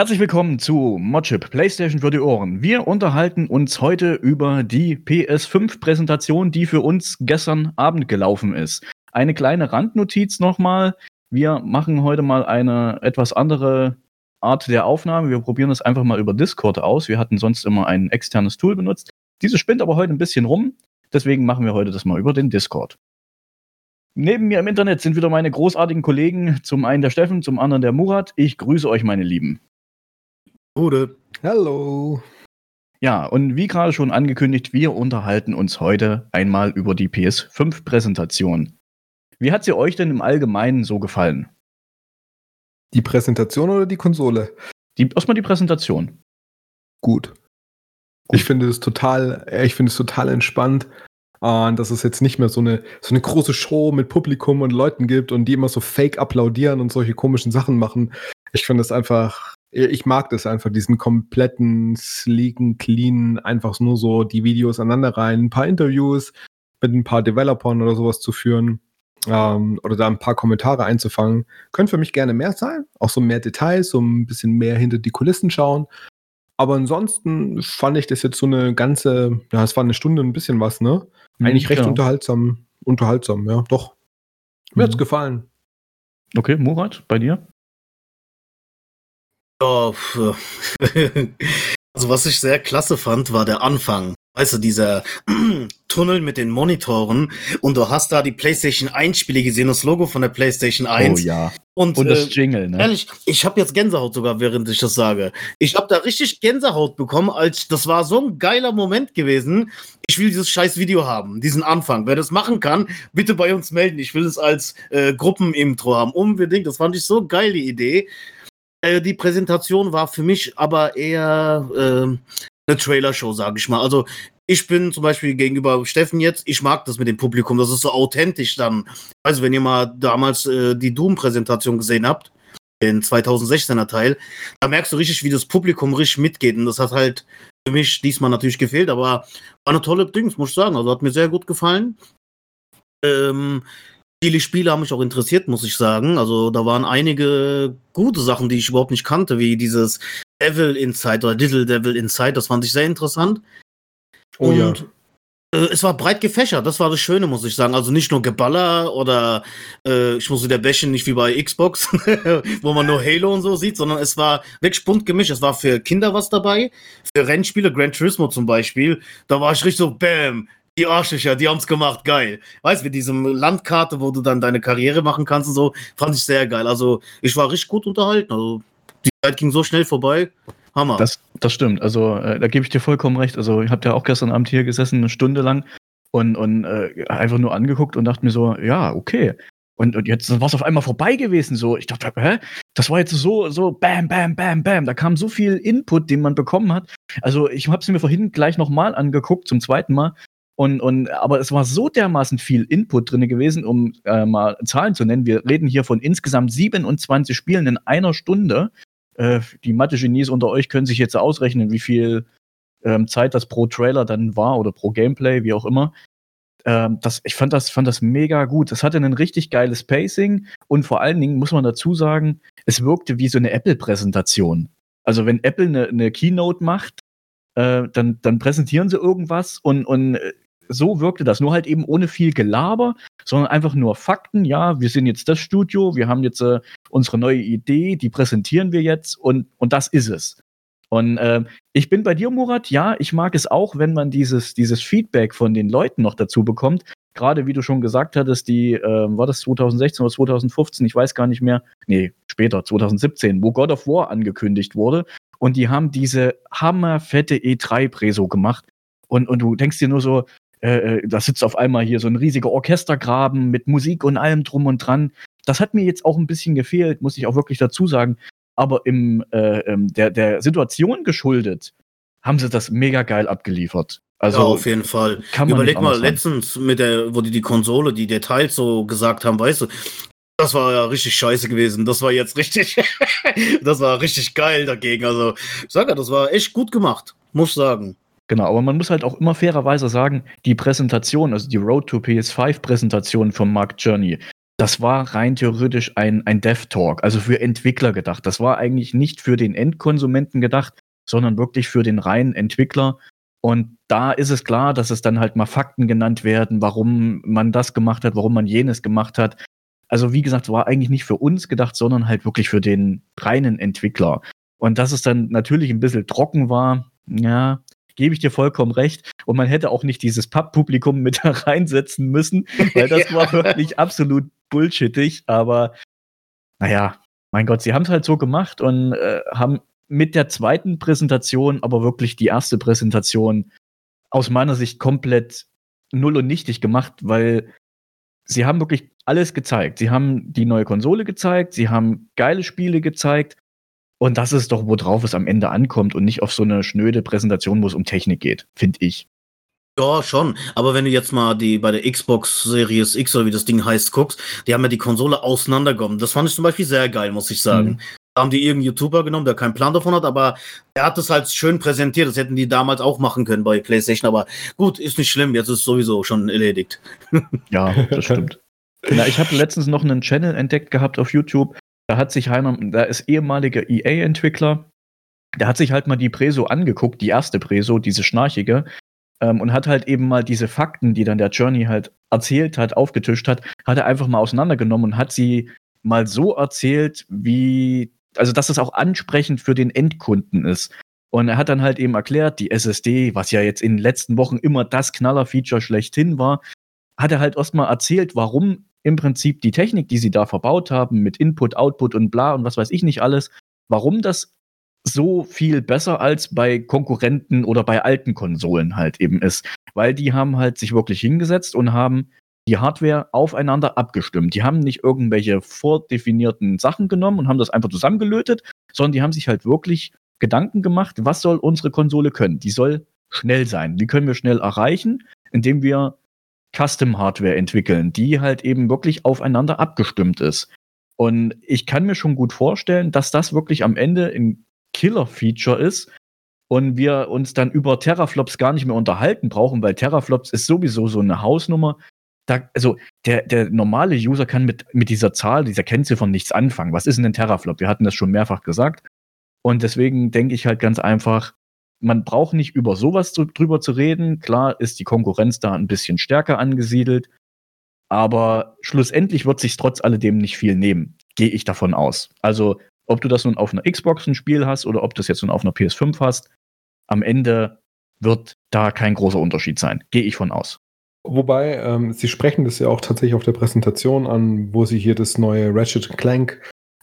Herzlich willkommen zu Modchip PlayStation für die Ohren. Wir unterhalten uns heute über die PS5-Präsentation, die für uns gestern Abend gelaufen ist. Eine kleine Randnotiz nochmal. Wir machen heute mal eine etwas andere Art der Aufnahme. Wir probieren das einfach mal über Discord aus. Wir hatten sonst immer ein externes Tool benutzt. Dieses spinnt aber heute ein bisschen rum. Deswegen machen wir heute das mal über den Discord. Neben mir im Internet sind wieder meine großartigen Kollegen. Zum einen der Steffen, zum anderen der Murat. Ich grüße euch, meine Lieben. Gute. Hallo. Ja, und wie gerade schon angekündigt, wir unterhalten uns heute einmal über die PS5-Präsentation. Wie hat sie euch denn im Allgemeinen so gefallen? Die Präsentation oder die Konsole? Die, erstmal die Präsentation. Gut. Gut. Ich finde es total, ich finde es total entspannt, äh, dass es jetzt nicht mehr so eine, so eine große Show mit Publikum und Leuten gibt und die immer so fake applaudieren und solche komischen Sachen machen. Ich finde es einfach ich mag das einfach, diesen kompletten, sleeken, clean, einfach nur so die Videos aneinander rein, ein paar Interviews mit ein paar Developern oder sowas zu führen ähm, oder da ein paar Kommentare einzufangen. Können für mich gerne mehr sein, auch so mehr Details, so ein bisschen mehr hinter die Kulissen schauen. Aber ansonsten fand ich das jetzt so eine ganze, ja, es war eine Stunde ein bisschen was, ne? Mhm, Eigentlich mhm, recht genau. unterhaltsam, unterhaltsam, ja, doch. Mir mhm. hat's gefallen. Okay, Murat, bei dir? Ja, also was ich sehr klasse fand, war der Anfang. Weißt du, dieser Tunnel mit den Monitoren und du hast da die PlayStation 1 Spiele gesehen, das Logo von der PlayStation 1. Oh ja. Und, und das äh, Jingle, ne? Ehrlich, ich habe jetzt Gänsehaut sogar, während ich das sage. Ich habe da richtig Gänsehaut bekommen, als das war so ein geiler Moment gewesen. Ich will dieses scheiß Video haben, diesen Anfang. Wer das machen kann, bitte bei uns melden. Ich will es als äh, Gruppenintro haben. Unbedingt. Das fand ich so geil, die Idee. Äh, die Präsentation war für mich aber eher äh, eine Trailer-Show, sage ich mal. Also ich bin zum Beispiel gegenüber Steffen jetzt, ich mag das mit dem Publikum, das ist so authentisch dann. Also wenn ihr mal damals äh, die Doom-Präsentation gesehen habt, den 2016er Teil, da merkst du richtig, wie das Publikum richtig mitgeht. Und das hat halt für mich diesmal natürlich gefehlt, aber war eine tolle Dings, muss ich sagen. Also hat mir sehr gut gefallen. Ähm, Viele Spiele haben mich auch interessiert, muss ich sagen. Also da waren einige gute Sachen, die ich überhaupt nicht kannte, wie dieses Devil Inside oder Little Devil Inside. Das fand ich sehr interessant. Oh Und ja. Äh, es war breit gefächert, das war das Schöne, muss ich sagen. Also nicht nur Geballer oder äh, ich muss wieder bächen, nicht wie bei Xbox, wo man nur Halo und so sieht, sondern es war wirklich bunt gemischt. Es war für Kinder was dabei, für Rennspiele, Gran Turismo zum Beispiel. Da war ich richtig so, bam, die Arschlöcher, die haben's gemacht, geil. Weißt du, mit diesem Landkarte, wo du dann deine Karriere machen kannst und so, fand ich sehr geil. Also, ich war richtig gut unterhalten. Also, die Zeit ging so schnell vorbei. Hammer. Das, das stimmt. Also, äh, da gebe ich dir vollkommen recht. Also, ich habe ja auch gestern Abend hier gesessen, eine Stunde lang und, und äh, einfach nur angeguckt und dachte mir so, ja, okay. Und, und jetzt war es auf einmal vorbei gewesen. So, ich dachte, hä? Das war jetzt so, so bam, bam, bam, bam. Da kam so viel Input, den man bekommen hat. Also, ich habe es mir vorhin gleich nochmal angeguckt, zum zweiten Mal. Und, und, aber es war so dermaßen viel Input drin gewesen, um äh, mal Zahlen zu nennen. Wir reden hier von insgesamt 27 Spielen in einer Stunde. Äh, die Mathe-Genies unter euch können sich jetzt ausrechnen, wie viel ähm, Zeit das pro Trailer dann war oder pro Gameplay, wie auch immer. Ähm, das, ich fand das, fand das mega gut. Das hatte ein richtig geiles Pacing und vor allen Dingen muss man dazu sagen, es wirkte wie so eine Apple-Präsentation. Also wenn Apple eine, eine Keynote macht, äh, dann, dann präsentieren sie irgendwas und, und äh, so wirkte das. Nur halt eben ohne viel Gelaber, sondern einfach nur Fakten. Ja, wir sind jetzt das Studio, wir haben jetzt äh, unsere neue Idee, die präsentieren wir jetzt und, und das ist es. Und äh, ich bin bei dir, Murat. Ja, ich mag es auch, wenn man dieses, dieses Feedback von den Leuten noch dazu bekommt. Gerade wie du schon gesagt hattest, die, äh, war das 2016 oder 2015, ich weiß gar nicht mehr. Nee, später, 2017, wo God of War angekündigt wurde. Und die haben diese hammerfette E3-Preso gemacht. Und, und du denkst dir nur so, äh, äh, da sitzt auf einmal hier so ein riesiger Orchestergraben mit Musik und allem drum und dran. Das hat mir jetzt auch ein bisschen gefehlt, muss ich auch wirklich dazu sagen. Aber im äh, ähm, der, der Situation geschuldet, haben sie das mega geil abgeliefert. Also ja, auf jeden Fall. Überleg mal letztens mit der, wo die die Konsole, die Details so gesagt haben, weißt du, das war ja richtig scheiße gewesen. Das war jetzt richtig, das war richtig geil dagegen. Also, ich sag ja, das war echt gut gemacht, muss sagen. Genau, aber man muss halt auch immer fairerweise sagen, die Präsentation, also die Road to PS5 Präsentation von Mark Journey, das war rein theoretisch ein, ein Dev-Talk, also für Entwickler gedacht. Das war eigentlich nicht für den Endkonsumenten gedacht, sondern wirklich für den reinen Entwickler. Und da ist es klar, dass es dann halt mal Fakten genannt werden, warum man das gemacht hat, warum man jenes gemacht hat. Also wie gesagt, war eigentlich nicht für uns gedacht, sondern halt wirklich für den reinen Entwickler. Und dass es dann natürlich ein bisschen trocken war, ja, gebe ich dir vollkommen recht. Und man hätte auch nicht dieses Pub-Publikum mit da reinsetzen müssen, weil das ja. war wirklich absolut bullshittig. Aber naja, mein Gott, sie haben es halt so gemacht und äh, haben mit der zweiten Präsentation, aber wirklich die erste Präsentation aus meiner Sicht komplett null und nichtig gemacht, weil sie haben wirklich alles gezeigt. Sie haben die neue Konsole gezeigt, sie haben geile Spiele gezeigt und das ist doch, worauf es am Ende ankommt und nicht auf so eine schnöde Präsentation, wo es um Technik geht, finde ich. Ja, schon. Aber wenn du jetzt mal die bei der Xbox Series X oder wie das Ding heißt guckst, die haben ja die Konsole auseinandergenommen. Das fand ich zum Beispiel sehr geil, muss ich sagen. Mhm. Da haben die irgendeinen YouTuber genommen, der keinen Plan davon hat, aber er hat es halt schön präsentiert. Das hätten die damals auch machen können bei PlayStation. Aber gut, ist nicht schlimm. Jetzt ist es sowieso schon erledigt. Ja, das stimmt. Na, ich habe letztens noch einen Channel entdeckt gehabt auf YouTube, da hat sich einer, da ist ehemaliger EA-Entwickler, der hat sich halt mal die Preso angeguckt, die erste Preso, diese schnarchige, ähm, und hat halt eben mal diese Fakten, die dann der Journey halt erzählt hat, aufgetischt hat, hat er einfach mal auseinandergenommen und hat sie mal so erzählt, wie, also dass es auch ansprechend für den Endkunden ist. Und er hat dann halt eben erklärt, die SSD, was ja jetzt in den letzten Wochen immer das Knaller-Feature schlechthin war, hat er halt erstmal erzählt, warum im Prinzip die Technik, die sie da verbaut haben, mit Input, Output und bla und was weiß ich nicht alles, warum das so viel besser als bei Konkurrenten oder bei alten Konsolen halt eben ist. Weil die haben halt sich wirklich hingesetzt und haben die Hardware aufeinander abgestimmt. Die haben nicht irgendwelche vordefinierten Sachen genommen und haben das einfach zusammengelötet, sondern die haben sich halt wirklich Gedanken gemacht, was soll unsere Konsole können? Die soll schnell sein. Wie können wir schnell erreichen? Indem wir Custom-Hardware entwickeln, die halt eben wirklich aufeinander abgestimmt ist. Und ich kann mir schon gut vorstellen, dass das wirklich am Ende ein Killer-Feature ist und wir uns dann über Teraflops gar nicht mehr unterhalten brauchen, weil Teraflops ist sowieso so eine Hausnummer. Da, also der, der normale User kann mit, mit dieser Zahl, dieser Kennziffer nichts anfangen. Was ist denn ein Teraflop? Wir hatten das schon mehrfach gesagt. Und deswegen denke ich halt ganz einfach, man braucht nicht über sowas drüber zu reden. Klar ist die Konkurrenz da ein bisschen stärker angesiedelt, aber schlussendlich wird sich trotz alledem nicht viel nehmen, gehe ich davon aus. Also, ob du das nun auf einer Xbox ein Spiel hast oder ob du das jetzt nun auf einer PS5 hast, am Ende wird da kein großer Unterschied sein, gehe ich von aus. Wobei, ähm, Sie sprechen das ja auch tatsächlich auf der Präsentation an, wo Sie hier das neue Ratchet Clank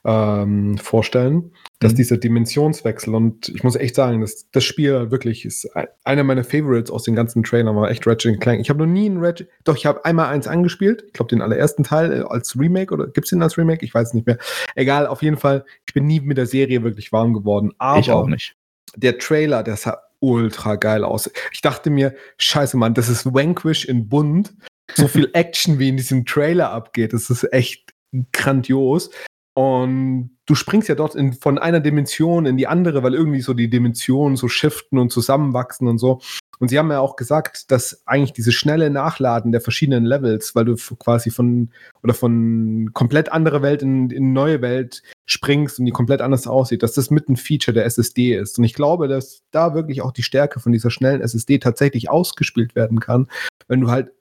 ähm, vorstellen, dass mhm. dieser Dimensionswechsel und ich muss echt sagen, dass das Spiel wirklich ist einer meiner Favorites aus den ganzen Trailern, war echt Ratchet Clank. Ich habe noch nie ein Ratchet, doch ich habe einmal eins angespielt, ich glaube den allerersten Teil äh, als Remake oder gibt es den als Remake? Ich weiß es nicht mehr. Egal, auf jeden Fall, ich bin nie mit der Serie wirklich warm geworden, aber ich auch nicht. Der Trailer, der sah ultra geil aus. Ich dachte mir, scheiße Mann, das ist Vanquish in bunt. So viel Action wie in diesem Trailer abgeht, das ist echt grandios. Und du springst ja dort in, von einer Dimension in die andere, weil irgendwie so die Dimensionen so shiften und zusammenwachsen und so. Und sie haben ja auch gesagt, dass eigentlich dieses schnelle Nachladen der verschiedenen Levels, weil du quasi von oder von komplett andere Welt in, in neue Welt springst und die komplett anders aussieht, dass das mit ein Feature der SSD ist. Und ich glaube, dass da wirklich auch die Stärke von dieser schnellen SSD tatsächlich ausgespielt werden kann, wenn du halt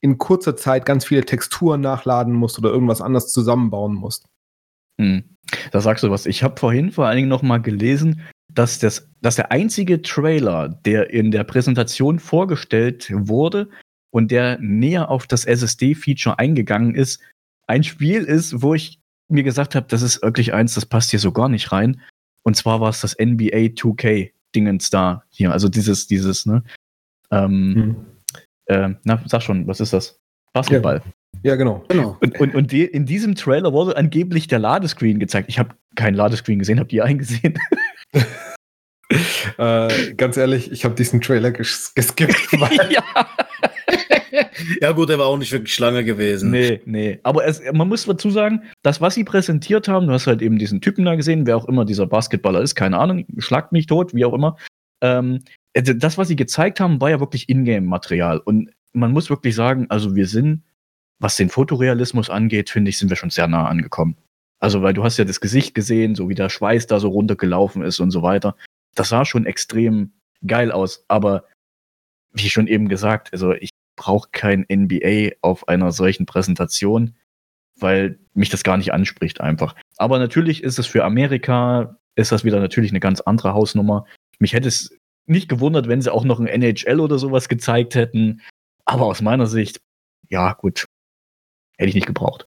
in kurzer Zeit ganz viele Texturen nachladen musst oder irgendwas anders zusammenbauen musst. Hm. Da sagst du was. Ich habe vorhin vor allen Dingen noch mal gelesen, dass, das, dass der einzige Trailer, der in der Präsentation vorgestellt wurde und der näher auf das SSD-Feature eingegangen ist, ein Spiel ist, wo ich mir gesagt habe, das ist wirklich eins, das passt hier so gar nicht rein. Und zwar war es das NBA 2K Dingens da hier. Also dieses, dieses, ne? Ähm, hm. äh, na, sag schon, was ist das? Basketball. Ja. Ja, genau. genau. Und, und, und die, in diesem Trailer wurde angeblich der Ladescreen gezeigt. Ich habe keinen Ladescreen gesehen, habt ihr einen gesehen? äh, ganz ehrlich, ich habe diesen Trailer ges geskippt. ja. ja, gut, er war auch nicht wirklich lange gewesen. Nee, nee. Aber es, man muss dazu sagen, das, was sie präsentiert haben, du hast halt eben diesen Typen da gesehen, wer auch immer dieser Basketballer ist, keine Ahnung, schlagt mich tot, wie auch immer. Ähm, also das, was sie gezeigt haben, war ja wirklich Ingame-Material. Und man muss wirklich sagen, also wir sind was den Fotorealismus angeht, finde ich, sind wir schon sehr nah angekommen. Also, weil du hast ja das Gesicht gesehen, so wie der Schweiß da so runtergelaufen ist und so weiter. Das sah schon extrem geil aus, aber wie schon eben gesagt, also ich brauche kein NBA auf einer solchen Präsentation, weil mich das gar nicht anspricht einfach. Aber natürlich ist es für Amerika, ist das wieder natürlich eine ganz andere Hausnummer. Mich hätte es nicht gewundert, wenn sie auch noch ein NHL oder sowas gezeigt hätten. Aber aus meiner Sicht, ja, gut, hätte ich nicht gebraucht.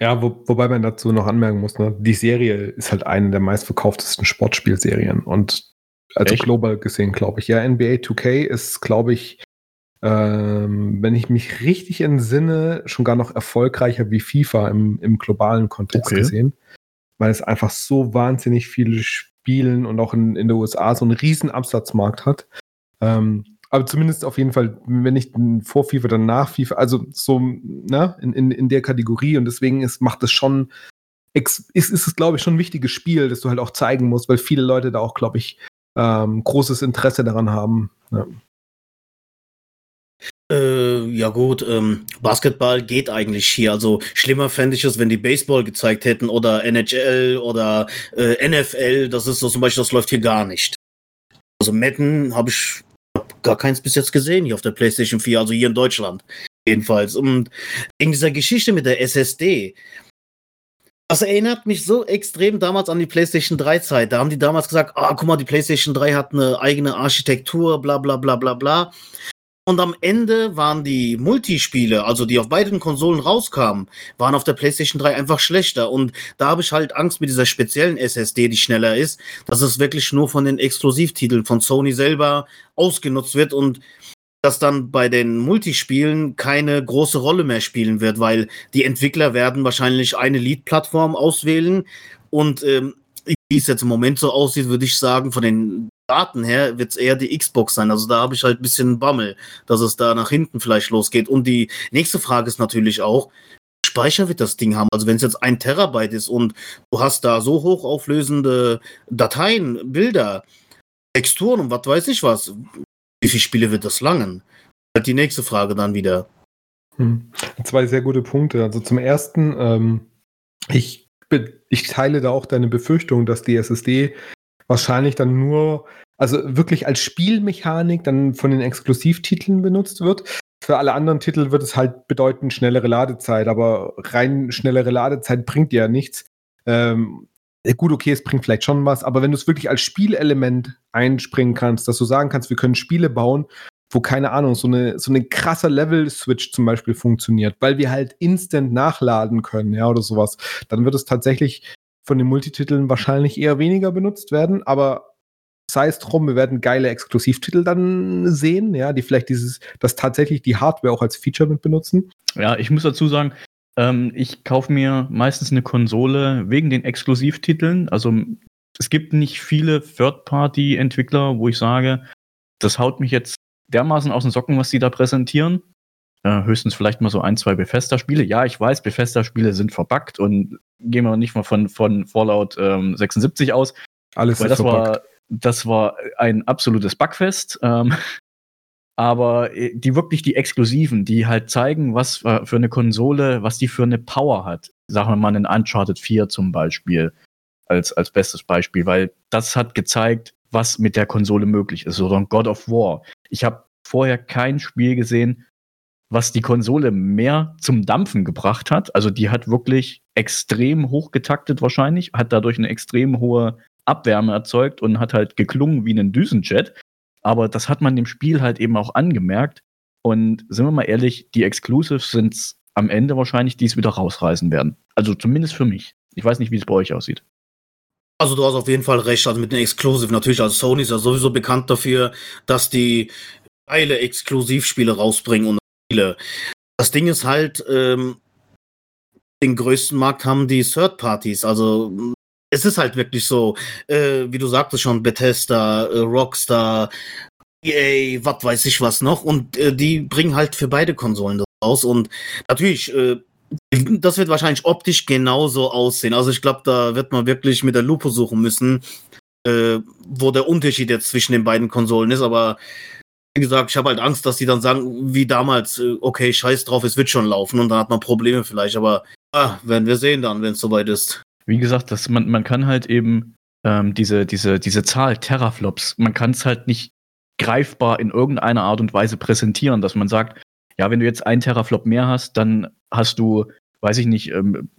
Ja, wo, wobei man dazu noch anmerken muss, ne, die Serie ist halt eine der meistverkauftesten Sportspielserien und also Echt? global gesehen, glaube ich. Ja, NBA 2K ist, glaube ich, ähm, wenn ich mich richtig entsinne, schon gar noch erfolgreicher wie FIFA im, im globalen Kontext okay. gesehen, weil es einfach so wahnsinnig viele Spielen und auch in, in den USA so einen riesen Absatzmarkt hat. Ähm, aber zumindest auf jeden Fall, wenn nicht vor FIFA, dann nach FIFA, also so, ne, in, in, in der Kategorie und deswegen ist, macht es schon, ist, ist es, glaube ich, schon ein wichtiges Spiel, das du halt auch zeigen musst, weil viele Leute da auch, glaube ich, ähm, großes Interesse daran haben. Ja. Äh, ja gut, ähm, Basketball geht eigentlich hier. Also schlimmer fände ich es, wenn die Baseball gezeigt hätten oder NHL oder äh, NFL. Das ist so zum Beispiel, das läuft hier gar nicht. Also Madden habe ich gar keins bis jetzt gesehen hier auf der PlayStation 4, also hier in Deutschland jedenfalls. Und in dieser Geschichte mit der SSD, das erinnert mich so extrem damals an die PlayStation 3 Zeit. Da haben die damals gesagt, ah, guck mal, die PlayStation 3 hat eine eigene Architektur, bla bla bla bla bla. Und am Ende waren die Multispiele, also die auf beiden Konsolen rauskamen, waren auf der PlayStation 3 einfach schlechter. Und da habe ich halt Angst mit dieser speziellen SSD, die schneller ist, dass es wirklich nur von den Exklusivtiteln von Sony selber ausgenutzt wird und das dann bei den Multispielen keine große Rolle mehr spielen wird, weil die Entwickler werden wahrscheinlich eine Lead-Plattform auswählen und ähm, wie es jetzt im Moment so aussieht, würde ich sagen, von den Daten her wird es eher die Xbox sein. Also da habe ich halt ein bisschen Bammel, dass es da nach hinten vielleicht losgeht. Und die nächste Frage ist natürlich auch, Speicher wird das Ding haben. Also wenn es jetzt ein Terabyte ist und du hast da so hochauflösende Dateien, Bilder, Texturen und was weiß ich was, wie viele Spiele wird das langen? Halt die nächste Frage dann wieder. Hm. Zwei sehr gute Punkte. Also zum ersten, ähm, ich, ich teile da auch deine Befürchtung, dass die SSD wahrscheinlich dann nur, also wirklich als Spielmechanik dann von den Exklusivtiteln benutzt wird. Für alle anderen Titel wird es halt bedeuten schnellere Ladezeit, aber rein schnellere Ladezeit bringt ja nichts. Ähm, gut, okay, es bringt vielleicht schon was, aber wenn du es wirklich als Spielelement einspringen kannst, dass du sagen kannst, wir können Spiele bauen, wo keine Ahnung, so eine, so eine krasse Level-Switch zum Beispiel funktioniert, weil wir halt instant nachladen können, ja, oder sowas, dann wird es tatsächlich von den Multititeln wahrscheinlich eher weniger benutzt werden, aber sei es drum, wir werden geile Exklusivtitel dann sehen, ja, die vielleicht dieses, das tatsächlich die Hardware auch als Feature mit benutzen. Ja, ich muss dazu sagen, ähm, ich kaufe mir meistens eine Konsole wegen den Exklusivtiteln. Also es gibt nicht viele Third-Party-Entwickler, wo ich sage, das haut mich jetzt dermaßen aus den Socken, was sie da präsentieren. Äh, höchstens vielleicht mal so ein, zwei Bethesda-Spiele. Ja, ich weiß, Bethesda-Spiele sind verbuggt und gehen wir nicht mal von, von Fallout ähm, 76 aus. Alles weil ist das verbuggt. war das war ein absolutes Bugfest. Ähm, aber äh, die wirklich die Exklusiven, die halt zeigen, was für eine Konsole, was die für eine Power hat. Sagen wir mal einen Uncharted 4 zum Beispiel als, als bestes Beispiel, weil das hat gezeigt, was mit der Konsole möglich ist. Oder ein God of War. Ich habe vorher kein Spiel gesehen, was die Konsole mehr zum Dampfen gebracht hat. Also die hat wirklich extrem hochgetaktet wahrscheinlich, hat dadurch eine extrem hohe Abwärme erzeugt und hat halt geklungen wie ein Düsenjet. Aber das hat man dem Spiel halt eben auch angemerkt. Und sind wir mal ehrlich, die Exclusives sind am Ende wahrscheinlich, die es wieder rausreißen werden. Also zumindest für mich. Ich weiß nicht, wie es bei euch aussieht. Also du hast auf jeden Fall recht, also mit den Exclusive natürlich. Also Sony ist ja sowieso bekannt dafür, dass die geile Exklusivspiele rausbringen und Spiele. Das Ding ist halt, ähm, den größten Markt haben die Third Parties. Also es ist halt wirklich so, äh, wie du sagtest schon, Bethesda, äh, Rockstar, EA, was weiß ich was noch. Und äh, die bringen halt für beide Konsolen das raus. Und natürlich, äh, das wird wahrscheinlich optisch genauso aussehen. Also ich glaube, da wird man wirklich mit der Lupe suchen müssen, äh, wo der Unterschied jetzt zwischen den beiden Konsolen ist. Aber wie gesagt, ich habe halt Angst, dass die dann sagen, wie damals, äh, okay, scheiß drauf, es wird schon laufen und dann hat man Probleme vielleicht, aber ah, werden wir sehen dann, wenn es soweit ist. Wie gesagt, das, man, man kann halt eben ähm, diese, diese, diese Zahl Teraflops, man kann es halt nicht greifbar in irgendeiner Art und Weise präsentieren, dass man sagt, ja, wenn du jetzt einen Teraflop mehr hast, dann hast du, weiß ich nicht, ähm,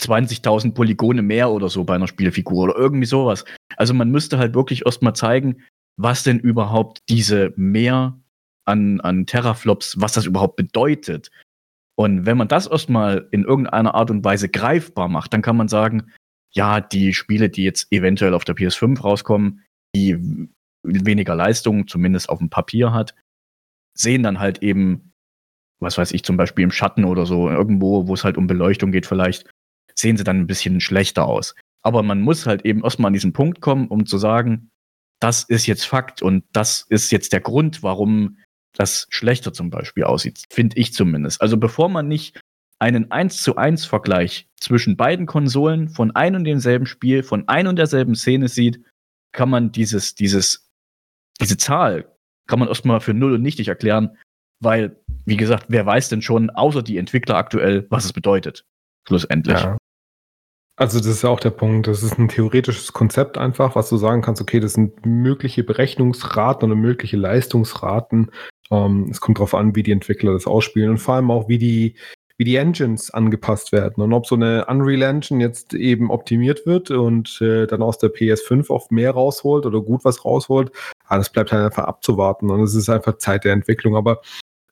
20.000 Polygone mehr oder so bei einer Spielfigur oder irgendwie sowas. Also man müsste halt wirklich erstmal zeigen, was denn überhaupt diese mehr an, an Teraflops, was das überhaupt bedeutet. Und wenn man das erstmal in irgendeiner Art und Weise greifbar macht, dann kann man sagen, ja, die Spiele, die jetzt eventuell auf der PS5 rauskommen, die weniger Leistung, zumindest auf dem Papier hat, sehen dann halt eben, was weiß ich, zum Beispiel im Schatten oder so, irgendwo, wo es halt um Beleuchtung geht vielleicht, sehen sie dann ein bisschen schlechter aus. Aber man muss halt eben erstmal an diesen Punkt kommen, um zu sagen, das ist jetzt Fakt und das ist jetzt der Grund, warum das schlechter zum Beispiel aussieht, finde ich zumindest. Also bevor man nicht einen 1 zu 1 Vergleich zwischen beiden Konsolen von ein und demselben Spiel, von ein und derselben Szene sieht, kann man dieses, dieses, diese Zahl, kann man erstmal für null und nichtig erklären, weil, wie gesagt, wer weiß denn schon, außer die Entwickler aktuell, was es bedeutet, schlussendlich. Ja. Also das ist ja auch der Punkt. Das ist ein theoretisches Konzept einfach, was du sagen kannst, okay, das sind mögliche Berechnungsraten oder mögliche Leistungsraten. Ähm, es kommt darauf an, wie die Entwickler das ausspielen und vor allem auch, wie die, wie die Engines angepasst werden und ob so eine Unreal Engine jetzt eben optimiert wird und äh, dann aus der PS5 oft mehr rausholt oder gut was rausholt. Ah, das bleibt halt einfach abzuwarten und es ist einfach Zeit der Entwicklung. Aber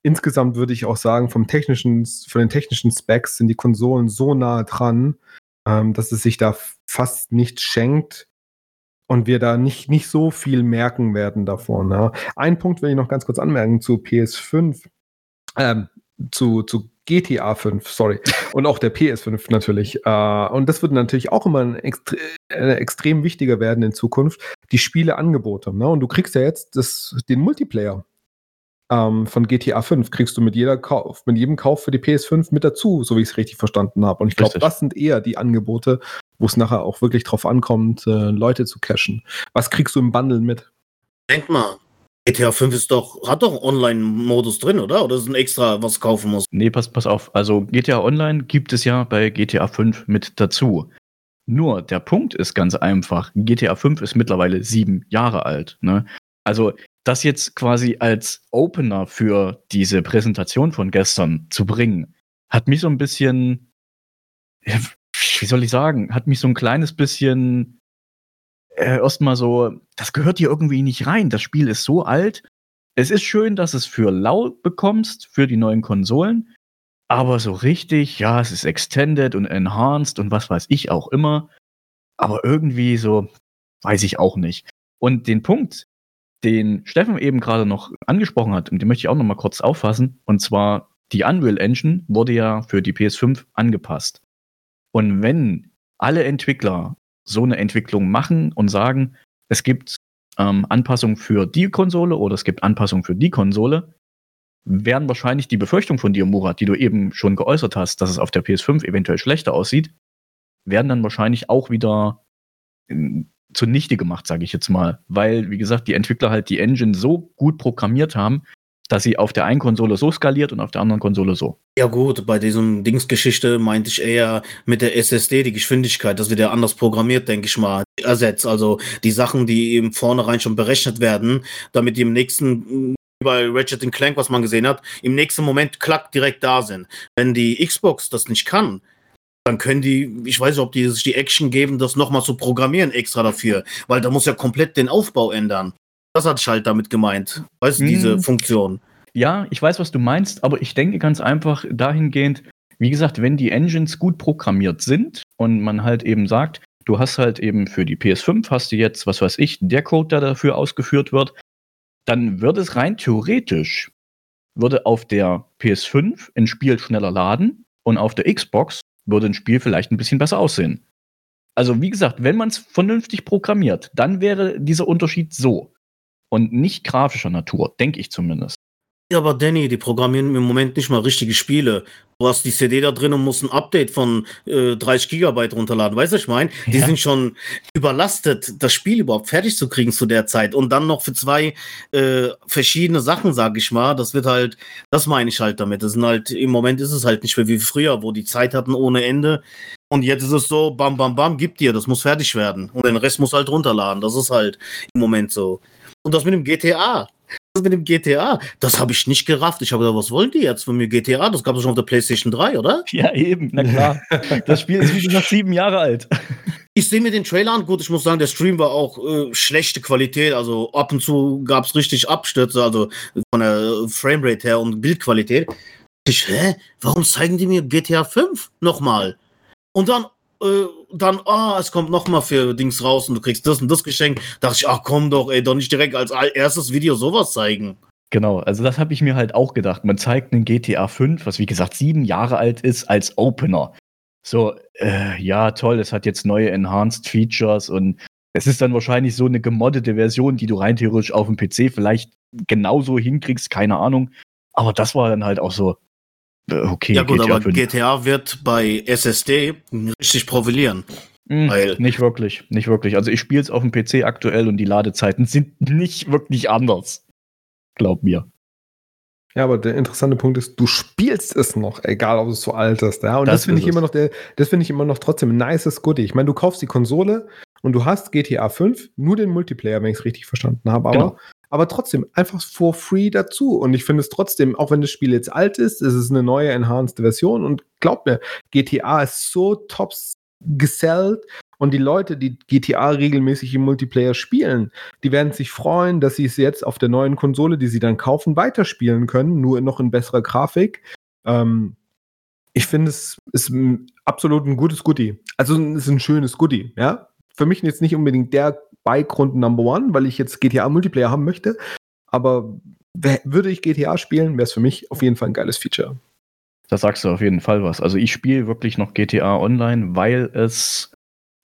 insgesamt würde ich auch sagen, vom technischen, von den technischen Specs sind die Konsolen so nah dran, ähm, dass es sich da fast nichts schenkt und wir da nicht, nicht so viel merken werden davon. Ja. Ein Punkt will ich noch ganz kurz anmerken zu PS5, ähm, zu, zu GTA 5, sorry, und auch der PS5 natürlich. Äh, und das wird natürlich auch immer ein extre äh, extrem wichtiger werden in Zukunft, die Spieleangebote. Ne? Und du kriegst ja jetzt das, den Multiplayer ähm, von GTA 5 kriegst du mit jeder Kauf, mit jedem Kauf für die PS5 mit dazu, so wie ich es richtig verstanden habe. Und ich glaube, das sind eher die Angebote, wo es nachher auch wirklich drauf ankommt, äh, Leute zu cashen. Was kriegst du im Bundle mit? Denk mal, GTA 5 ist doch, hat doch Online-Modus drin, oder? Oder ist ein extra, was kaufen muss? Nee, pass, pass auf. Also GTA Online gibt es ja bei GTA 5 mit dazu. Nur der Punkt ist ganz einfach, GTA 5 ist mittlerweile sieben Jahre alt. Ne? Also das jetzt quasi als Opener für diese Präsentation von gestern zu bringen, hat mich so ein bisschen, wie soll ich sagen, hat mich so ein kleines bisschen äh, erstmal so, das gehört hier irgendwie nicht rein. Das Spiel ist so alt. Es ist schön, dass es für lau bekommst, für die neuen Konsolen. Aber so richtig, ja, es ist extended und enhanced und was weiß ich auch immer. Aber irgendwie so, weiß ich auch nicht. Und den Punkt, den Steffen eben gerade noch angesprochen hat, und den möchte ich auch noch mal kurz auffassen, und zwar die Unreal Engine wurde ja für die PS5 angepasst. Und wenn alle Entwickler so eine Entwicklung machen und sagen, es gibt ähm, Anpassungen für die Konsole oder es gibt Anpassungen für die Konsole, werden wahrscheinlich die Befürchtung von dir, Murat, die du eben schon geäußert hast, dass es auf der PS5 eventuell schlechter aussieht, werden dann wahrscheinlich auch wieder zunichte gemacht, sage ich jetzt mal. Weil, wie gesagt, die Entwickler halt die Engine so gut programmiert haben, dass sie auf der einen Konsole so skaliert und auf der anderen Konsole so. Ja gut, bei diesem Dingsgeschichte meinte ich eher mit der SSD die Geschwindigkeit, das wird ja anders programmiert, denke ich mal, ersetzt. Also die Sachen, die eben vornherein schon berechnet werden, damit die im nächsten bei Ratchet Clank, was man gesehen hat, im nächsten Moment klack direkt da sind. Wenn die Xbox das nicht kann, dann können die, ich weiß nicht, ob die sich die Action geben, das nochmal zu programmieren extra dafür, weil da muss ja komplett den Aufbau ändern. Das hat ich halt damit gemeint. Weißt du, hm. diese Funktion. Ja, ich weiß, was du meinst, aber ich denke ganz einfach dahingehend, wie gesagt, wenn die Engines gut programmiert sind und man halt eben sagt, du hast halt eben für die PS5 hast du jetzt, was weiß ich, der Code, der dafür ausgeführt wird, dann würde es rein theoretisch, würde auf der PS5 ein Spiel schneller laden und auf der Xbox würde ein Spiel vielleicht ein bisschen besser aussehen. Also wie gesagt, wenn man es vernünftig programmiert, dann wäre dieser Unterschied so. Und nicht grafischer Natur, denke ich zumindest. Ja, aber Danny, die programmieren im Moment nicht mal richtige Spiele. Du hast die CD da drin und musst ein Update von äh, 30 Gigabyte runterladen. Weißt du, was ich meine? Die Ja. sind schon überlastet, das Spiel überhaupt fertig zu kriegen zu der Zeit. Und dann noch für zwei äh, verschiedene Sachen, sag ich mal. Das wird halt, das meine ich halt damit. Das sind halt, im Moment ist es halt nicht mehr wie früher, wo die Zeit hatten ohne Ende. Und jetzt ist es so, bam, bam, bam, gib dir, das muss fertig werden. Und den Rest muss halt runterladen. Das ist halt im Moment so. Und das mit dem GTA. Mit dem GTA, das habe ich nicht gerafft. Ich habe gedacht, was wollen die jetzt von mir GTA? Das gab es schon auf der PlayStation 3, oder? Ja, eben, na klar. Das Spiel ist wie gesagt sieben Jahre alt. Ich sehe mir den Trailer an. Gut, ich muss sagen, der Stream war auch äh, schlechte Qualität. Also ab und zu gab es richtig Abstürze, also von der Framerate her und Bildqualität. Ich, hä? Warum zeigen die mir GTA 5 nochmal? Und dann, äh, dann, ah, es kommt nochmal für Dings raus und du kriegst das und das Geschenk. Dachte ich, ach komm doch, ey, doch nicht direkt als erstes Video sowas zeigen. Genau, also das habe ich mir halt auch gedacht. Man zeigt einen GTA 5, was wie gesagt sieben Jahre alt ist, als Opener. So, äh, ja, toll, es hat jetzt neue Enhanced Features und es ist dann wahrscheinlich so eine gemoddete Version, die du rein theoretisch auf dem PC vielleicht genauso hinkriegst, keine Ahnung. Aber das war dann halt auch so, okay, Ja gut, aber 5. GTA wird bei SSD richtig profilieren. Hm, weil- nicht wirklich, nicht wirklich. Also ich spiele es auf dem PC aktuell und die Ladezeiten sind nicht wirklich anders. Glaub mir. Ja, aber der interessante Punkt ist, du spielst es noch, egal ob es so alt ist. Ja? Und Das das, finde ich immer es. noch der, das finde ich immer noch trotzdem ein nices Goodie. Ich meine, du kaufst die Konsole und du hast GTA 5, nur den Multiplayer, wenn ich es richtig verstanden habe, aber, Genau. Aber trotzdem einfach for free dazu. Und ich finde es trotzdem, auch wenn das Spiel jetzt alt ist, es ist eine neue enhanced Version und glaubt mir, GTA ist so top gesellt und die Leute, die GTA regelmäßig im Multiplayer spielen, die werden sich freuen, dass sie es jetzt auf der neuen Konsole, die sie dann kaufen, weiterspielen können, nur noch in besserer Grafik. Ähm, ich finde, es ist absolut ein gutes Goodie. Also es ist ein schönes Goodie, ja. Für mich jetzt nicht unbedingt der Beigrund Number One, weil ich jetzt GTA Multiplayer haben möchte. Aber würde ich GTA spielen, wäre es für mich auf jeden Fall ein geiles Feature. Da sagst du auf jeden Fall was. Also ich spiele wirklich noch GTA Online, weil es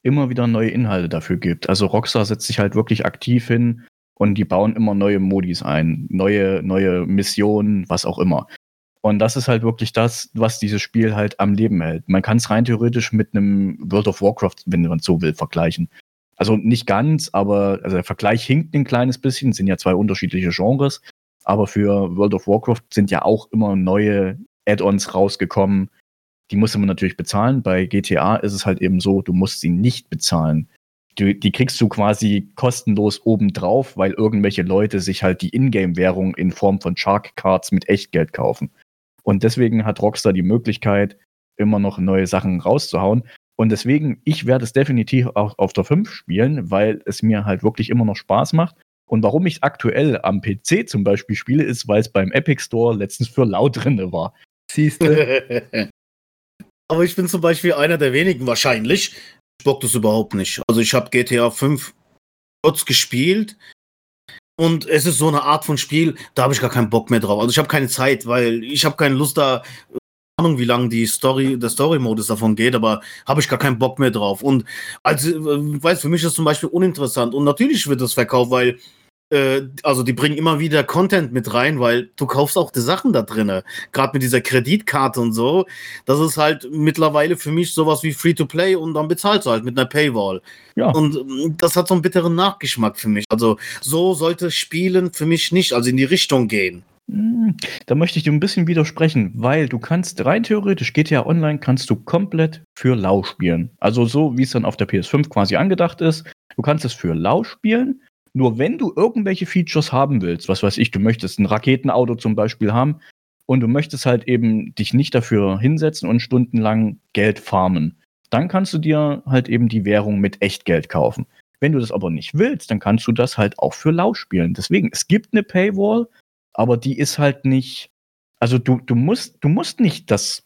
immer wieder neue Inhalte dafür gibt. Also Rockstar setzt sich halt wirklich aktiv hin und die bauen immer neue Modis ein, neue, neue Missionen, was auch immer. Und das ist halt wirklich das, was dieses Spiel halt am Leben hält. Man kann es rein theoretisch mit einem World of Warcraft, wenn man so will, vergleichen. Also nicht ganz, aber also der Vergleich hinkt ein kleines bisschen, sind ja zwei unterschiedliche Genres. Aber für World of Warcraft sind ja auch immer neue Add-ons rausgekommen. Die musste man natürlich bezahlen. Bei GTA ist es halt eben so, du musst sie nicht bezahlen. Du, die kriegst du quasi kostenlos obendrauf, weil irgendwelche Leute sich halt die Ingame-Währung in Form von Shark Cards mit Echtgeld kaufen. Und deswegen hat Rockstar die Möglichkeit, immer noch neue Sachen rauszuhauen. Und deswegen, ich werde es definitiv auch auf der 5 spielen, weil es mir halt wirklich immer noch Spaß macht. Und warum ich es aktuell am PC zum Beispiel spiele, ist, weil es beim Epic Store letztens für laut drinne war. Siehst du? Aber ich bin zum Beispiel einer der wenigen wahrscheinlich. Ich bock das überhaupt nicht. Also ich habe GTA 5 kurz gespielt und es ist so eine Art von Spiel, da habe ich gar keinen Bock mehr drauf. Also ich habe keine Zeit, weil ich habe keine Lust da, Ahnung, wie lange die Story, der Story-Modus davon geht, aber habe ich gar keinen Bock mehr drauf. Und also, äh, weiß, für mich ist das zum Beispiel uninteressant. Und natürlich wird das verkauft, weil äh, also die bringen immer wieder Content mit rein, weil du kaufst auch die Sachen da drinne. Gerade mit dieser Kreditkarte und so. Das ist halt mittlerweile für mich sowas wie Free-to-Play und dann bezahlst du halt mit einer Paywall. Ja. Und ähm, das hat so einen bitteren Nachgeschmack für mich. Also so sollte Spielen für mich nicht, also in die Richtung gehen. Hm, Da möchte ich dir ein bisschen widersprechen, weil du kannst rein theoretisch GTA Online kannst du komplett für lau spielen. Also so wie es dann auf der PS5 quasi angedacht ist. Du kannst es für lau spielen. Nur wenn du irgendwelche Features haben willst, was weiß ich, du möchtest ein Raketenauto zum Beispiel haben und du möchtest halt eben dich nicht dafür hinsetzen und stundenlang Geld farmen, dann kannst du dir halt eben die Währung mit Echtgeld kaufen. Wenn du das aber nicht willst, dann kannst du das halt auch für lau spielen. Deswegen, es gibt eine Paywall, aber die ist halt nicht, also du, du musst, du musst nicht das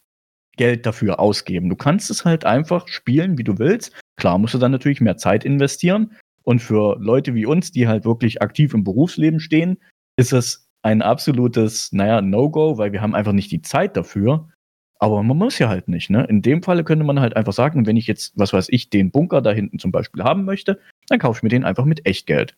Geld dafür ausgeben. Du kannst es halt einfach spielen, wie du willst. Klar musst du dann natürlich mehr Zeit investieren. Und für Leute wie uns, die halt wirklich aktiv im Berufsleben stehen, ist es ein absolutes, naja, No-Go, weil wir haben einfach nicht die Zeit dafür. Aber man muss ja halt nicht, ne? In dem Falle könnte man halt einfach sagen, wenn ich jetzt, was weiß ich, den Bunker da hinten zum Beispiel haben möchte, dann kaufe ich mir den einfach mit Echtgeld.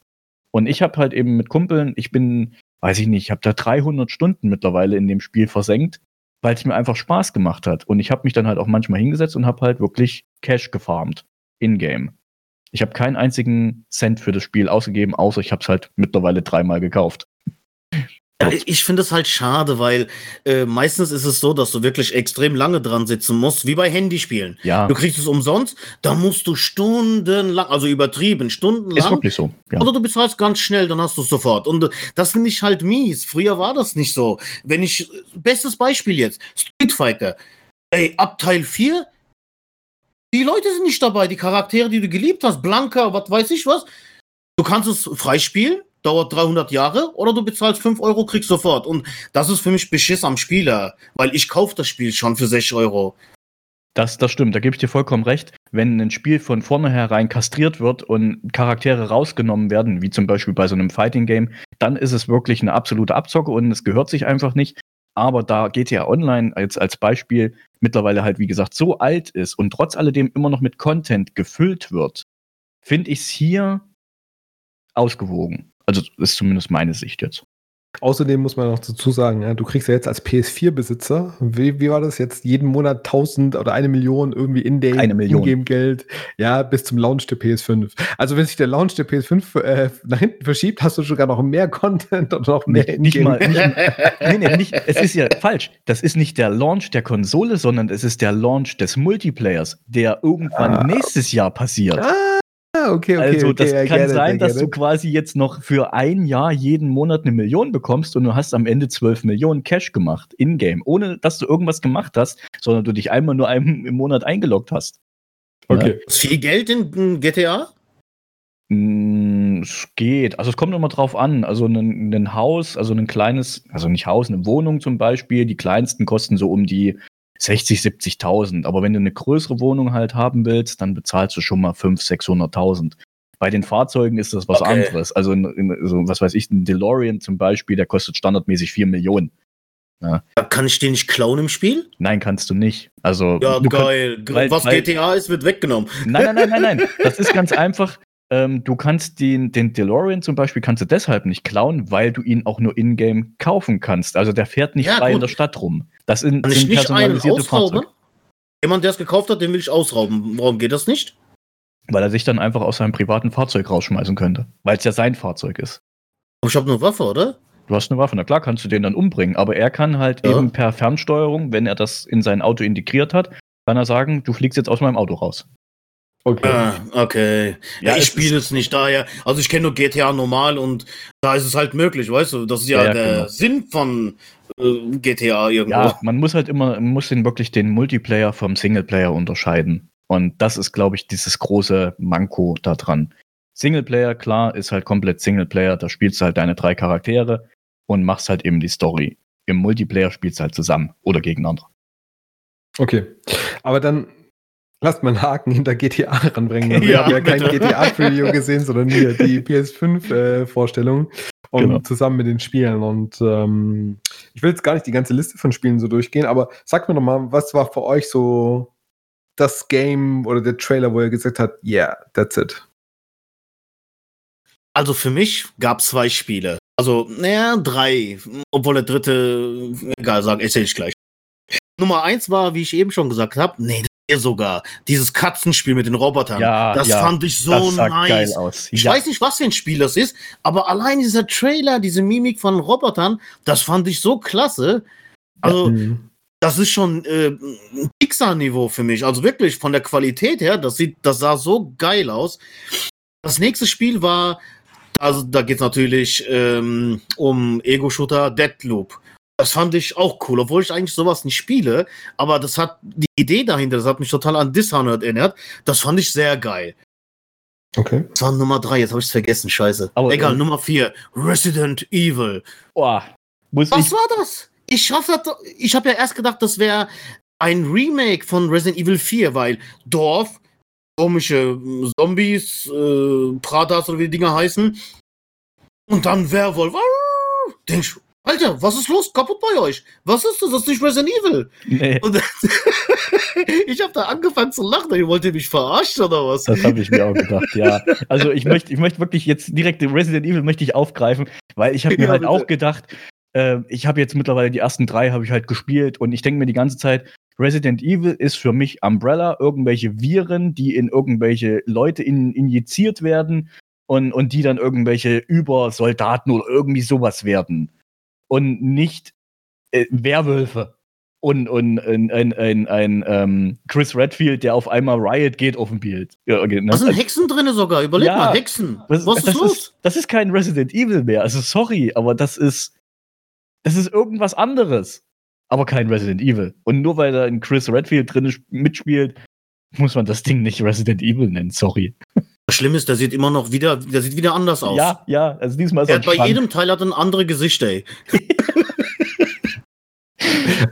Und ich habe halt eben mit Kumpeln, ich bin weiß ich nicht, ich habe da 300 Stunden mittlerweile in dem Spiel versenkt, weil es mir einfach Spaß gemacht hat. Und ich habe mich dann halt auch manchmal hingesetzt und habe halt wirklich Cash gefarmt. In-game. Ich habe keinen einzigen Cent für das Spiel ausgegeben, außer ich habe es halt mittlerweile dreimal gekauft. Ja, ich finde es halt schade, weil äh, meistens ist es so, dass du wirklich extrem lange dran sitzen musst, wie bei Handyspielen. Ja. Du kriegst es umsonst, da musst du stundenlang, also übertrieben, stundenlang. Ist wirklich so. Ja. Oder du bezahlst ganz schnell, dann hast du es sofort. Und äh, das finde ich halt mies. Früher war das nicht so. Wenn ich, bestes Beispiel jetzt, Street Fighter. Ey, ab Teil 4, die Leute sind nicht dabei, die Charaktere, die du geliebt hast, Blanka, was weiß ich was. Du kannst es freispielen, dauert 300 Jahre oder du bezahlst 5 Euro, kriegst sofort. Und das ist für mich Beschiss am Spieler, weil ich kaufe das Spiel schon für 6 Euro. Das, das stimmt, da gebe ich dir vollkommen recht. Wenn ein Spiel von vornherein kastriert wird und Charaktere rausgenommen werden, wie zum Beispiel bei so einem Fighting Game, dann ist es wirklich eine absolute Abzocke und es gehört sich einfach nicht. Aber da GTA Online jetzt als Beispiel mittlerweile halt, wie gesagt, so alt ist und trotz alledem immer noch mit Content gefüllt wird, finde ich es hier ausgewogen. Also ist zumindest meine Sicht jetzt. Außerdem muss man noch dazu sagen, ja, du kriegst ja jetzt als PS4-Besitzer, wie, wie, war das jetzt, jeden Monat 1000 oder eine Million irgendwie in der Ingame-Geld, ja, bis zum Launch der PS5. Also wenn sich der Launch der PS5 äh, nach hinten verschiebt, hast du sogar noch mehr Content und noch mehr nicht, nicht mal, nicht, nee, nee, nicht, es ist ja falsch. Das ist nicht der Launch der Konsole, sondern es ist der Launch des Multiplayers, der irgendwann ah. nächstes Jahr passiert. Ah. Ah, okay, okay. Also, das okay, kann sein, dass du quasi jetzt noch für ein Jahr jeden Monat eine Million bekommst und du hast am Ende 12 Millionen Cash gemacht, in-game, ohne dass du irgendwas gemacht hast, sondern du dich einmal nur einem im Monat eingeloggt hast. Okay. Ja? Ist viel Geld in GTA? Mm, es geht. Also es kommt immer drauf an. Also ein, ein Haus, also ein kleines, also nicht Haus, eine Wohnung zum Beispiel, die kleinsten kosten so um die 60, 70.000. Aber wenn du eine größere Wohnung halt haben willst, dann bezahlst du schon mal 500.000, 600.000. Bei den Fahrzeugen ist das was okay. anderes. Also, in, in, so, was weiß ich, ein DeLorean zum Beispiel, der kostet standardmäßig 4 Millionen. Ja. Kann ich den nicht klauen im Spiel? Nein, kannst du nicht. Also, ja, geil. Kannst, weil, Was weil, GTA ist, wird weggenommen. Nein, nein, nein, nein, nein. Das ist ganz einfach. Ähm, du kannst den, den DeLorean zum Beispiel kannst du deshalb nicht klauen, weil du ihn auch nur in-game kaufen kannst. Also der fährt nicht ja, frei gut. in der Stadt rum. Das sind, Kann sind personalisierte Fahrzeuge. Jemand, der es gekauft hat, den will ich ausrauben. Warum geht das nicht? Weil er sich dann einfach aus seinem privaten Fahrzeug rausschmeißen könnte. Weil es ja sein Fahrzeug ist. Aber ich habe eine Waffe, oder? Du hast eine Waffe, na klar kannst du den dann umbringen, aber er kann halt ja. eben per Fernsteuerung, wenn er das in sein Auto integriert hat, kann er sagen, du fliegst jetzt aus meinem Auto raus. Okay. Ah, okay. Ja, ich spiele es nicht daher. Also ich kenne nur GTA normal und da ist es halt möglich, weißt du? Das ist ja, ja der genau. Sinn von äh, GTA irgendwo. Ja, man muss halt immer, man muss den wirklich den Multiplayer vom Singleplayer unterscheiden. Und das ist, glaube ich, dieses große Manko da dran. Singleplayer, klar, ist halt komplett Singleplayer. Da spielst du halt deine drei Charaktere und machst halt eben die Story. Im Multiplayer spielst du halt zusammen oder gegeneinander. Okay. Aber dann Lasst mal einen Haken hinter GTA ranbringen. Wir ja, haben ja kein GTA-Preview gesehen, sondern hier die PS5-Vorstellung äh, genau. zusammen mit den Spielen. Und ähm, ich will jetzt gar nicht die ganze Liste von Spielen so durchgehen, aber sagt mir doch mal, was war für euch so das Game oder der Trailer, wo ihr gesagt habt, yeah, that's it? Also für mich gab es zwei Spiele. Also, naja, drei. Obwohl der dritte, egal, sag, erzähl ich gleich. Nummer eins war, wie ich eben schon gesagt habe, nee, sogar. Dieses Katzenspiel mit den Robotern. Ja, das ja, fand ich so nice. Ich ja. weiß nicht, was für ein Spiel das ist, aber allein dieser Trailer, diese Mimik von Robotern, das fand ich so klasse. Also, mhm. das ist schon äh, ein Pixar-Niveau für mich. Also wirklich von der Qualität her, das sieht, das sah so geil aus. Das nächste Spiel war, also da geht es natürlich ähm, um Ego-Shooter Deadloop. Das fand ich auch cool, obwohl ich eigentlich sowas nicht spiele. Aber das hat die Idee dahinter, das hat mich total an Dishonored erinnert. Das fand ich sehr geil. Okay. Das war Nummer drei, jetzt habe ich es vergessen, scheiße. Aber, Egal, ähm, Nummer vier, Resident Evil. Boah, muss Was ich war das? Ich hoffe, ich habe ja erst gedacht, das wäre ein Remake von Resident Evil 4, weil Dorf, komische Zombies, äh, Pratas oder wie die Dinger heißen. Und dann Werwolf. Denk ich, Alter, was ist los? Kaputt bei euch? Was ist das? Das ist nicht Resident Evil. Nee. Und ich habe da angefangen zu lachen. Ihr wollt ihr mich verarschen oder was? Das habe ich mir auch gedacht, ja. Also ich möchte ich möchte wirklich jetzt direkt Resident Evil möchte ich aufgreifen, weil ich habe mir ja, halt bitte. auch gedacht, äh, ich habe jetzt mittlerweile die ersten drei habe ich halt gespielt und ich denke mir die ganze Zeit, Resident Evil ist für mich Umbrella, irgendwelche Viren, die in irgendwelche Leute in, injiziert werden und, und die dann irgendwelche Übersoldaten oder irgendwie sowas werden. Und nicht äh, Werwölfe. Und, und ein, ein, ein, ein ähm, Chris Redfield, der auf einmal Riot geht auf dem Bild. Ja, okay, ne? Da sind Hexen drin sogar, überleg ja, mal, Hexen. Was, was ist los? Ist, das ist kein Resident Evil mehr. Also sorry, aber das ist. Das ist irgendwas anderes aber kein Resident Evil. Und nur weil da ein Chris Redfield drin mitspielt, muss man das Ding nicht Resident Evil nennen, sorry. Das Schlimme ist, der sieht immer noch wieder, der sieht wieder anders aus. Ja, ja, also diesmal ist er. Bei jedem Teil hat er ein andere Gesicht, ey.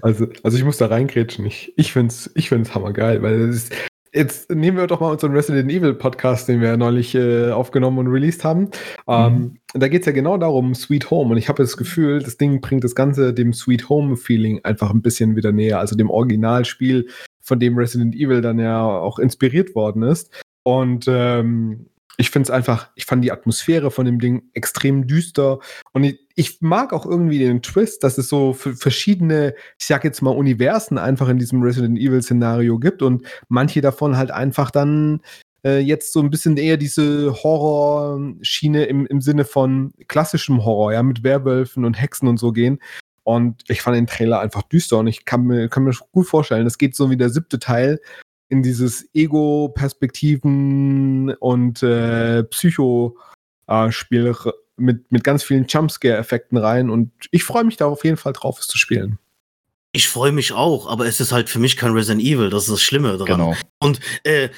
also, also ich muss da reingrätschen. Ich, ich find's, ich find's hammergeil, weil es ist, Jetzt nehmen wir doch mal unseren Resident Evil Podcast, den wir neulich äh, aufgenommen und released haben. Ähm, mhm. Da geht es ja genau darum, Sweet Home. Und ich habe das Gefühl, das Ding bringt das Ganze dem Sweet Home-Feeling einfach ein bisschen wieder näher. Also dem Originalspiel, von dem Resident Evil dann ja auch inspiriert worden ist. Und ähm, ich finde es einfach, ich fand die Atmosphäre von dem Ding extrem düster und ich, ich, mag auch irgendwie den Twist, dass es so verschiedene, ich sag jetzt mal, Universen einfach in diesem Resident Evil Szenario gibt und manche davon halt einfach dann äh, jetzt so ein bisschen eher diese Horrorschiene im, im Sinne von klassischem Horror, ja, mit Werwölfen und Hexen und so gehen. Und ich fand den Trailer einfach düster und ich kann mir, kann mir gut vorstellen, das geht so wie der siebte Teil, in dieses Ego-Perspektiven und äh, Psycho-Spiel mit, mit ganz vielen Jumpscare-Effekten rein. Und ich freue mich da auf jeden Fall drauf, es zu spielen. Ich freue mich auch, aber es ist halt für mich kein Resident Evil, das ist das Schlimme daran. Genau. Und äh,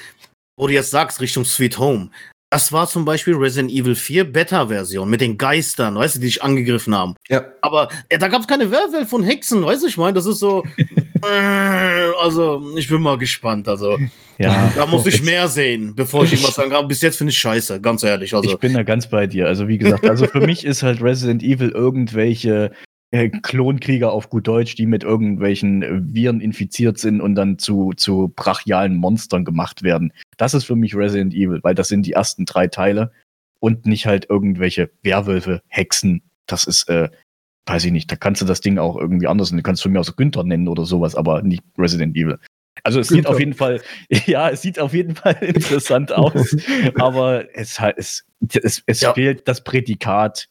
wo du jetzt sagst, Richtung Sweet Home, das war zum Beispiel Resident Evil 4 Beta-Version mit den Geistern, weißt du, die dich angegriffen haben. Ja. Aber ja, da gab es keine Werwölfe von Hexen, weißt du, ich meine, das ist so. äh, also, ich bin mal gespannt. Also, ja, da muss ich mehr sehen, bevor ich irgendwas sagen kann. Bis jetzt finde ich scheiße, ganz ehrlich. Also. Ich bin da ganz bei dir. Also, wie gesagt, also für mich ist halt Resident Evil irgendwelche äh, Klonkrieger auf gut Deutsch, die mit irgendwelchen äh, Viren infiziert sind und dann zu, zu brachialen Monstern gemacht werden. Das ist für mich Resident Evil, weil das sind die ersten drei Teile und nicht halt irgendwelche Werwölfe, Hexen. Das ist, äh, weiß ich nicht, da kannst du das Ding auch irgendwie anders nennen. Kannst du mir auch so Günther nennen oder sowas, aber nicht Resident Evil. Also es Günther. sieht auf jeden Fall, ja, es sieht auf jeden Fall interessant aus, aber es, es, es, es ja. fehlt das Prädikat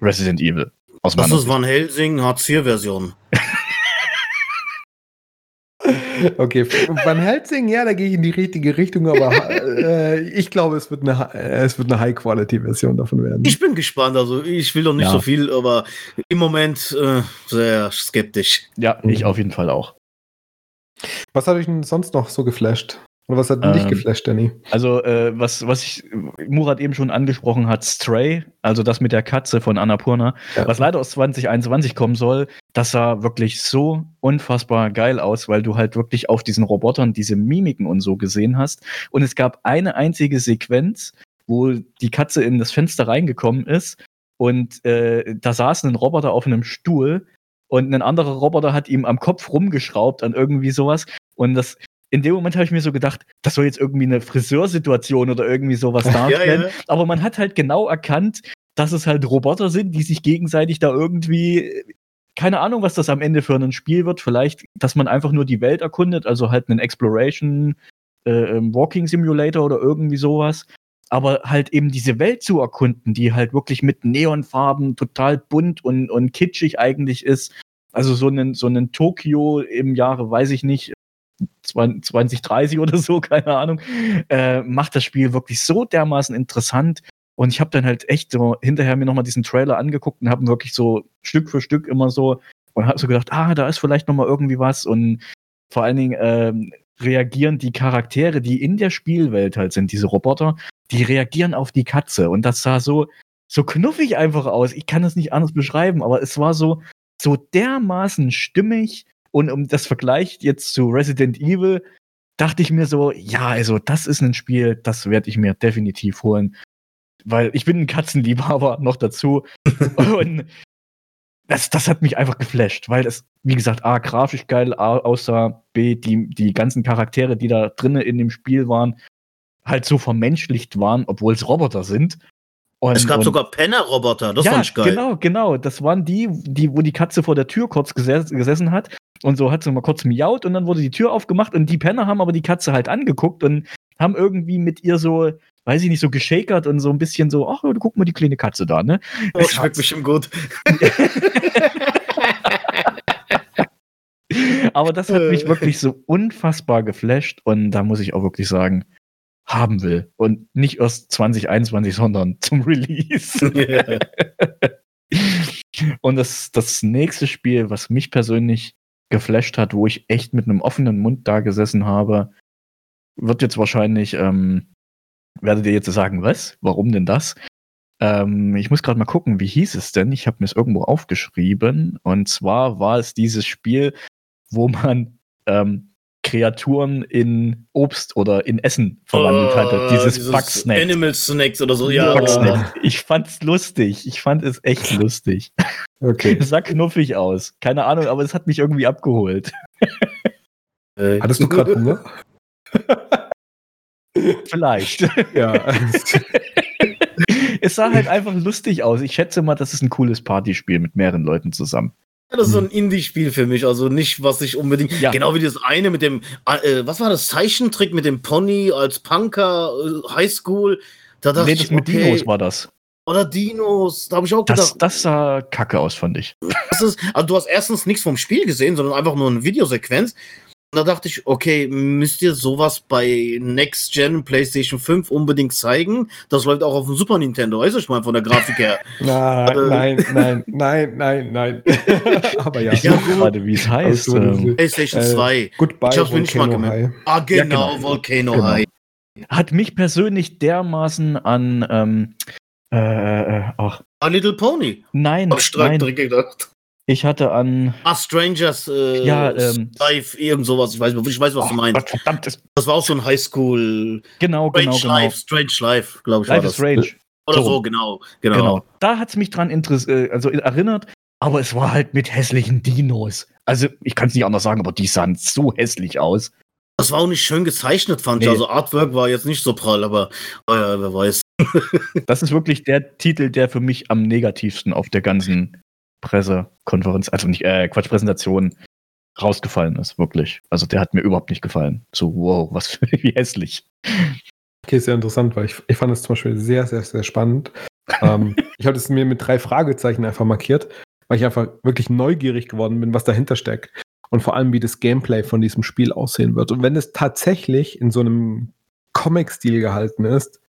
Resident Evil. Aus das ist Van Helsing Hartz-IV-Version. okay, Van Helsing, ja, da gehe ich in die richtige Richtung, aber äh, ich glaube, es wird eine, äh, eine High-Quality-Version davon werden. Ich bin gespannt, also ich will noch nicht ja. so viel, aber im Moment äh, sehr skeptisch. Ja, ich auf jeden Fall auch. Was hat euch denn sonst noch so geflasht? Und was hat ähm, dich geflasht, Danny? Also, äh, was, was ich, Murat eben schon angesprochen hat, Stray, also das mit der Katze von Annapurna, ja. was leider aus 2021 kommen soll, das sah wirklich so unfassbar geil aus, weil du halt wirklich auf diesen Robotern diese Mimiken und so gesehen hast. Und es gab eine einzige Sequenz, wo die Katze in das Fenster reingekommen ist und äh, da saß ein Roboter auf einem Stuhl und ein anderer Roboter hat ihm am Kopf rumgeschraubt an irgendwie sowas. Und das, in dem Moment habe ich mir so gedacht, das soll jetzt irgendwie eine Friseursituation oder irgendwie sowas darstellen. ja, ja. Aber man hat halt genau erkannt, dass es halt Roboter sind, die sich gegenseitig da irgendwie keine Ahnung, was das am Ende für ein Spiel wird. Vielleicht, dass man einfach nur die Welt erkundet, also halt einen Exploration äh, ähm, Walking Simulator oder irgendwie sowas. Aber halt eben diese Welt zu erkunden, die halt wirklich mit Neonfarben total bunt und, und kitschig eigentlich ist. Also so einen, so einen Tokio im Jahre, weiß ich nicht, 2030 oder so, keine Ahnung, äh, macht das Spiel wirklich so dermaßen interessant. Und ich habe dann halt echt so hinterher mir nochmal diesen Trailer angeguckt und habe wirklich so Stück für Stück immer so und habe so gedacht, ah, da ist vielleicht nochmal irgendwie was. Und vor allen Dingen ähm, reagieren die Charaktere, die in der Spielwelt halt sind, diese Roboter, die reagieren auf die Katze. Und das sah so, so knuffig einfach aus. Ich kann das nicht anders beschreiben, aber es war so, so dermaßen stimmig und um das Vergleich jetzt zu Resident Evil, dachte ich mir so, ja, also das ist ein Spiel, das werde ich mir definitiv holen. Weil ich bin ein Katzenliebhaber noch dazu. und das, das hat mich einfach geflasht, weil das, wie gesagt, A, grafisch geil A, aussah, B, die, die ganzen Charaktere, die da drinnen in dem Spiel waren, halt so vermenschlicht waren, obwohl es Roboter sind. Und, es gab und, sogar Penner-Roboter, das ja, fand ich geil. Genau, genau. Das waren die, die, wo die Katze vor der Tür kurz geses gesessen hat und so hat sie mal kurz miaut und dann wurde die Tür aufgemacht und die Penner haben aber die Katze halt angeguckt und haben irgendwie mit ihr so, weiß ich nicht, so geschakert und so ein bisschen so, ach, guck mal die kleine Katze da, ne? Oh, schmeckt bestimmt gut. aber das hat mich wirklich so unfassbar geflasht und da muss ich auch wirklich sagen, haben will. Und nicht erst 2021, sondern zum Release. Yeah. und das, das nächste Spiel, was mich persönlich geflasht hat, wo ich echt mit einem offenen Mund da gesessen habe, wird jetzt wahrscheinlich, ähm, werdet ihr jetzt sagen, was? Warum denn das? Ähm, ich muss gerade mal gucken, wie hieß es denn? Ich habe mir es irgendwo aufgeschrieben. Und zwar war es dieses Spiel, wo man ähm, Kreaturen in Obst oder in Essen verwandelt hatte. Oh, dieses, dieses Bugsnack. Animal Snacks oder so, ja. Bugsnack. Ich fand's lustig. Ich fand es echt lustig. Okay. Es sah knuffig aus. Keine Ahnung, aber es hat mich irgendwie abgeholt. Äh, Hattest du gerade Hunger? Vielleicht. Ja. es sah halt einfach lustig aus. Ich schätze mal, das ist ein cooles Partyspiel mit mehreren Leuten zusammen. Ja, das ist so ein Indie-Spiel für mich, also nicht, was ich unbedingt. Ja. Genau wie das eine mit dem, äh, was war das Zeichentrick mit dem Pony als Punker, äh, Highschool. Da dachte nee, das ich, mit okay, Dinos war das. Oder Dinos, da habe ich auch gedacht. Das, das sah kacke aus, fand ich. Das ist, also du hast erstens nichts vom Spiel gesehen, sondern einfach nur eine Videosequenz. Da dachte ich, okay, müsst ihr sowas bei Next Gen PlayStation 5 unbedingt zeigen? Das läuft auch auf dem Super Nintendo, weißt du, ich mal von der Grafik her. nein, äh, nein, nein, nein, nein, nein. Aber ja, ich ja gerade, wie es heißt. Ähm, PlayStation 2. Äh, goodbye, ich hab's mir nicht mal gemerkt. Ah, genau, ja, genau. Volcano genau. High. Hat mich persönlich dermaßen an ähm, äh, äh, ach. A Little Pony. Nein, nein. gedacht. Ich hatte an. Ah, Strangers äh, ja, ähm, Life, irgend sowas. Ich weiß, ich weiß was oh, du meinst. Gott, verdammt. Das war auch so ein Highschool. Genau, Strange genau, genau. Life, Strange Life, glaube ich. Life is Strange. Oder so, so genau, genau, genau. Da hat es mich dran äh, also erinnert, aber es war halt mit hässlichen Dinos. Also, ich kann es nicht anders sagen, aber die sahen so hässlich aus. Das war auch nicht schön gezeichnet, fand nee. ich. Also, Artwork war jetzt nicht so prall, aber oh ja, wer weiß. das ist wirklich der Titel, der für mich am negativsten auf der ganzen Pressekonferenz, also nicht, äh, Quatsch, Präsentation rausgefallen ist, wirklich. Also der hat mir überhaupt nicht gefallen. So, wow, was, wie hässlich. Okay, sehr interessant, weil ich, ich fand es zum Beispiel sehr, sehr, sehr spannend. ähm, ich habe es mir mit drei Fragezeichen einfach markiert, weil ich einfach wirklich neugierig geworden bin, was dahinter steckt. Und vor allem, wie das Gameplay von diesem Spiel aussehen wird. Und wenn es tatsächlich in so einem Comic-Stil gehalten ist,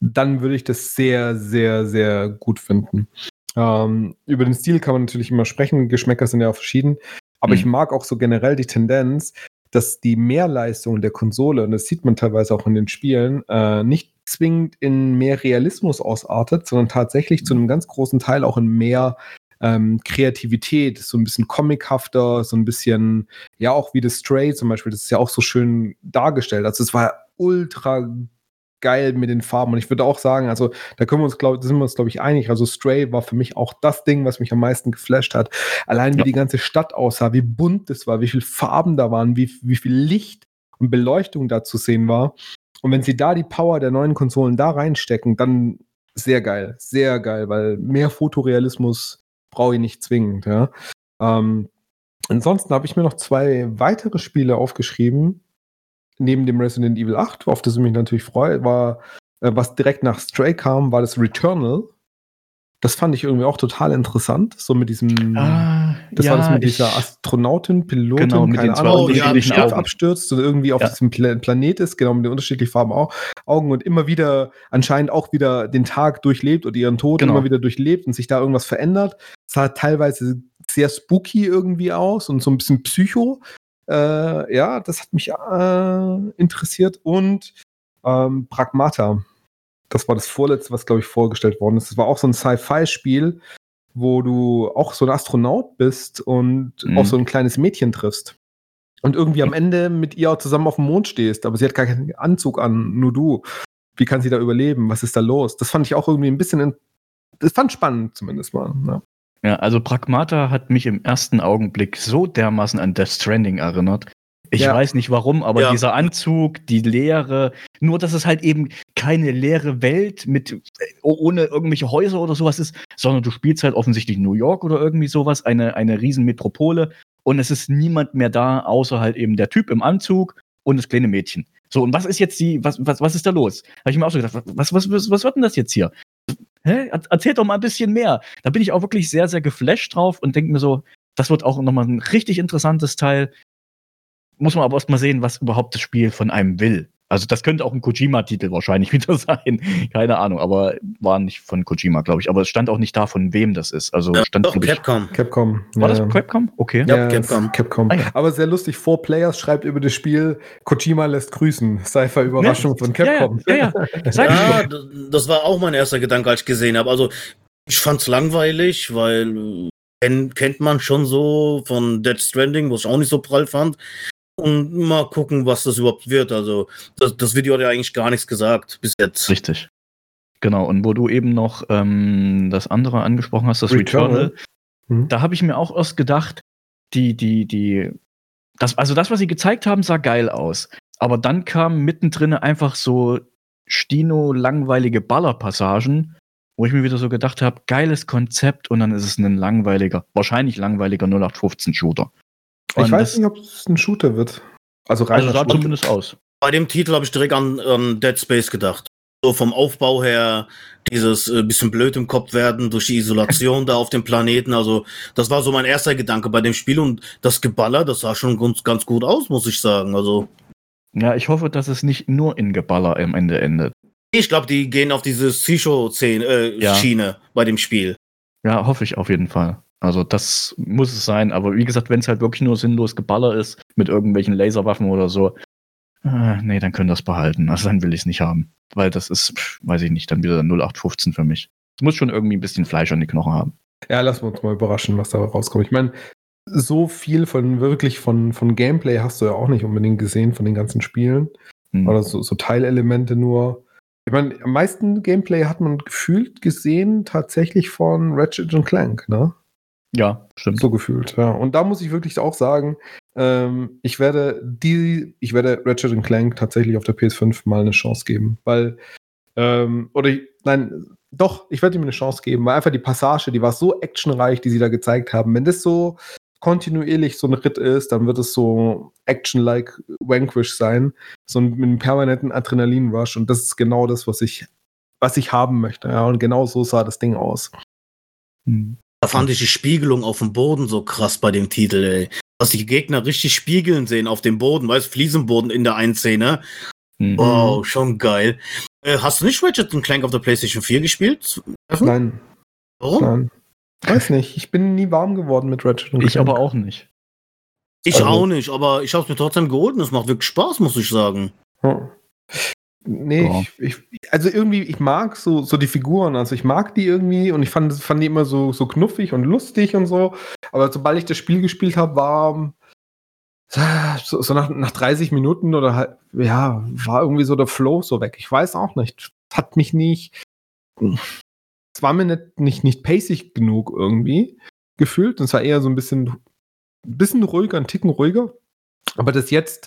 dann würde ich das sehr, sehr, sehr gut finden. Ähm, über den Stil kann man natürlich immer sprechen, Geschmäcker sind ja auch verschieden. Aber mhm. ich mag auch so generell die Tendenz, dass die Mehrleistung der Konsole, und das sieht man teilweise auch in den Spielen, äh, nicht zwingend in mehr Realismus ausartet, sondern tatsächlich zu einem ganz großen Teil auch in mehr ähm, Kreativität, so ein bisschen comichafter, so ein bisschen, ja, auch wie das Stray zum Beispiel, das ist ja auch so schön dargestellt. Also es war ultra geil mit den Farben. Und ich würde auch sagen, also da können wir uns, glaube sind wir uns, glaube ich, einig. Also Stray war für mich auch das Ding, was mich am meisten geflasht hat. Allein wie ja. die ganze Stadt aussah, wie bunt es war, wie viele Farben da waren, wie, wie viel Licht und Beleuchtung da zu sehen war. Und wenn sie da die Power der neuen Konsolen da reinstecken, dann sehr geil, sehr geil, weil mehr Fotorealismus brauche ich nicht zwingend, ja. Ähm, ansonsten habe ich mir noch zwei weitere Spiele aufgeschrieben, neben dem Resident Evil 8, auf das ich mich natürlich freue, war, äh, was direkt nach Stray kam, war das Returnal. Das fand ich irgendwie auch total interessant. So mit diesem. Ah, das ja, war das mit dieser Astronautin, Pilotin, genau, mit keine Ahnung, die ja, Schiff abstürzt und irgendwie auf ja. diesem Pla Planet ist, genau mit den unterschiedlichen Farben auch, Augen und immer wieder anscheinend auch wieder den Tag durchlebt oder ihren Tod genau. immer wieder durchlebt und sich da irgendwas verändert. Es sah teilweise sehr spooky irgendwie aus und so ein bisschen psycho. Äh, ja, das hat mich äh, interessiert. Und ähm, Pragmata. Das war das vorletzte, was, glaube ich, vorgestellt worden ist. Das war auch so ein Sci-Fi-Spiel, wo du auch so ein Astronaut bist und mhm. auch so ein kleines Mädchen triffst. Und irgendwie am Ende mit ihr zusammen auf dem Mond stehst, aber sie hat gar keinen Anzug an, nur du. Wie kann sie da überleben? Was ist da los? Das fand ich auch irgendwie ein bisschen, das fand spannend zumindest mal. Ne? Ja, also Pragmata hat mich im ersten Augenblick so dermaßen an Death Stranding erinnert. Ich Ja. weiß nicht warum, aber Ja. dieser Anzug, die Leere, nur dass es halt eben keine leere Welt mit äh, ohne irgendwelche Häuser oder sowas ist, sondern du spielst halt offensichtlich New York oder irgendwie sowas, eine, eine riesen Metropole und es ist niemand mehr da, außer halt eben der Typ im Anzug und das kleine Mädchen. So, und was ist jetzt die, was, was, was ist da los? Habe ich mir auch so gedacht, was, was, was, was wird denn das jetzt hier? Hä? Er- Erzählt doch mal ein bisschen mehr. Da bin ich auch wirklich sehr, sehr geflasht drauf und denke mir so, das wird auch nochmal ein richtig interessantes Teil. Muss man aber erst mal sehen, was überhaupt das Spiel von einem will. Also das könnte auch ein Kojima-Titel wahrscheinlich wieder sein. Keine Ahnung, aber war nicht von Kojima, glaube ich. Aber es stand auch nicht da, von wem das ist. Also Ja, stand, doch, Capcom. Capcom. war das ja. Capcom? Okay. Ja, Ja, Capcom. Capcom. Ah, ja. Aber sehr lustig, Four Players schreibt über das Spiel, Kojima lässt grüßen. Cypher-Überraschung von Capcom. Ja, ja, ja. das war auch mein erster Gedanke, als ich gesehen habe. Also, ich fand's langweilig, weil kennt man schon so von Dead Stranding, was ich auch nicht so prall fand. Und mal gucken, was das überhaupt wird. Also, das, das Video hat ja eigentlich gar nichts gesagt bis jetzt. Richtig. Genau, und wo du eben noch ähm, das andere angesprochen hast, das Returnal. Returnal, Mhm. da habe ich mir auch erst gedacht, die, die, die, das, also das, was sie gezeigt haben, sah geil aus. Aber dann kamen mittendrin einfach so Stino langweilige Ballerpassagen, wo ich mir wieder so gedacht habe, geiles Konzept und dann ist es ein langweiliger, wahrscheinlich langweiliger 0815 Shooter. Ich Und weiß nicht, ob es ein Shooter wird. Also rein Also sah Shooter. zumindest aus. Bei dem Titel habe ich direkt an ähm, Dead Space gedacht. So vom Aufbau her, dieses äh, bisschen blöd im Kopf werden durch die Isolation da auf dem Planeten. Also, das war so mein erster Gedanke bei dem Spiel und das Geballer, das sah schon ganz, ganz gut aus, muss ich sagen. Also, Ja, ich hoffe, dass es nicht nur in Geballer am Ende endet. ich glaube, die gehen auf diese Psycho-Schiene äh, Ja. Schiene bei dem Spiel. Ja, hoffe ich auf jeden Fall. Also das muss es sein. Aber wie gesagt, wenn es halt wirklich nur sinnlos Geballer ist mit irgendwelchen Laserwaffen oder so, äh, nee, dann können das behalten. Also dann will ich es nicht haben. Weil das ist, pff, weiß ich nicht, dann wieder 0815 für mich. Es muss schon irgendwie ein bisschen Fleisch an die Knochen haben. Ja, lassen wir uns mal überraschen, was da rauskommt. Ich meine, so viel von wirklich von, von Gameplay hast du ja auch nicht unbedingt gesehen von den ganzen Spielen. Hm. Oder so, so Teilelemente nur. Ich meine, am meisten Gameplay hat man gefühlt gesehen tatsächlich von Ratchet und Clank, ne? Ja, stimmt. So gefühlt, ja. Und da muss ich wirklich auch sagen, ähm, ich werde die, ich werde Ratchet Clank tatsächlich auf der PS5 mal eine Chance geben, weil, ähm, oder ich, nein, doch, ich werde ihm eine Chance geben, weil einfach die Passage, die war so actionreich, die sie da gezeigt haben. Wenn das so kontinuierlich so ein Ritt ist, dann wird es so Action-like Vanquish sein, so ein, mit einem permanenten Adrenalin-Rush und das ist genau das, was ich, was ich haben möchte. Ja, und genau so sah das Ding aus. Hm. Da fand ich die Spiegelung auf dem Boden so krass bei dem Titel, ey. Dass die Gegner richtig spiegeln sehen auf dem Boden, weißt Fliesenboden in der einen Szene. Hm. Wow, schon geil. Äh, hast du nicht Ratchet Clank auf der PlayStation 4 gespielt? Nein, Warum? Nein. Weiß nicht. Ich bin nie warm geworden mit Ratchet und Ich Clank. aber auch nicht. Ich Also- auch nicht, aber ich habe es mir trotzdem geholt und es macht wirklich Spaß, muss ich sagen. Ja. Nee, Ja. ich, ich, also irgendwie, ich mag so, so die Figuren, also ich mag die irgendwie und ich fand, fand die immer so, so knuffig und lustig und so. Aber sobald ich das Spiel gespielt habe, war so, so nach, nach 30 Minuten oder halt, ja, war irgendwie so der Flow so weg. Ich weiß auch nicht. Hat mich nicht. Es war mir nicht, nicht, nicht pacig genug irgendwie gefühlt. Und es war eher so ein bisschen, bisschen ruhiger, ein Ticken ruhiger. Aber das jetzt,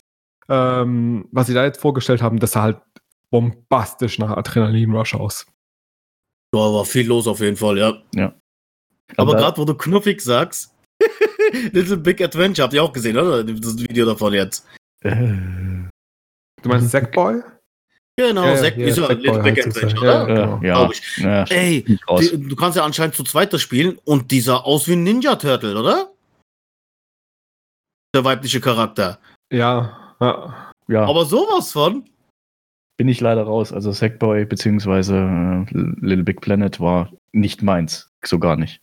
ähm, was sie da jetzt vorgestellt haben, das sah halt bombastisch nach Adrenalin-Rush aus. Da war viel los auf jeden Fall, ja. Aber Aber- gerade wo du knuffig sagst, Little Big Adventure, habt ihr auch gesehen, oder? Das Video davon jetzt. Du meinst Sackboy? Genau, Ja, Zack ja, ist ja Sackboy Little Big ja. Adventure, Ja, oder? genau. ja, ich. ja, Ey. Die, du kannst ja anscheinend zu zweit das spielen und die sah aus wie ein Ninja Turtle, oder? Der weibliche Charakter. Ja. ja. ja, Aber sowas von. Bin ich leider raus. Also Sackboy beziehungsweise äh, Little Big Planet war nicht meins. So gar nicht.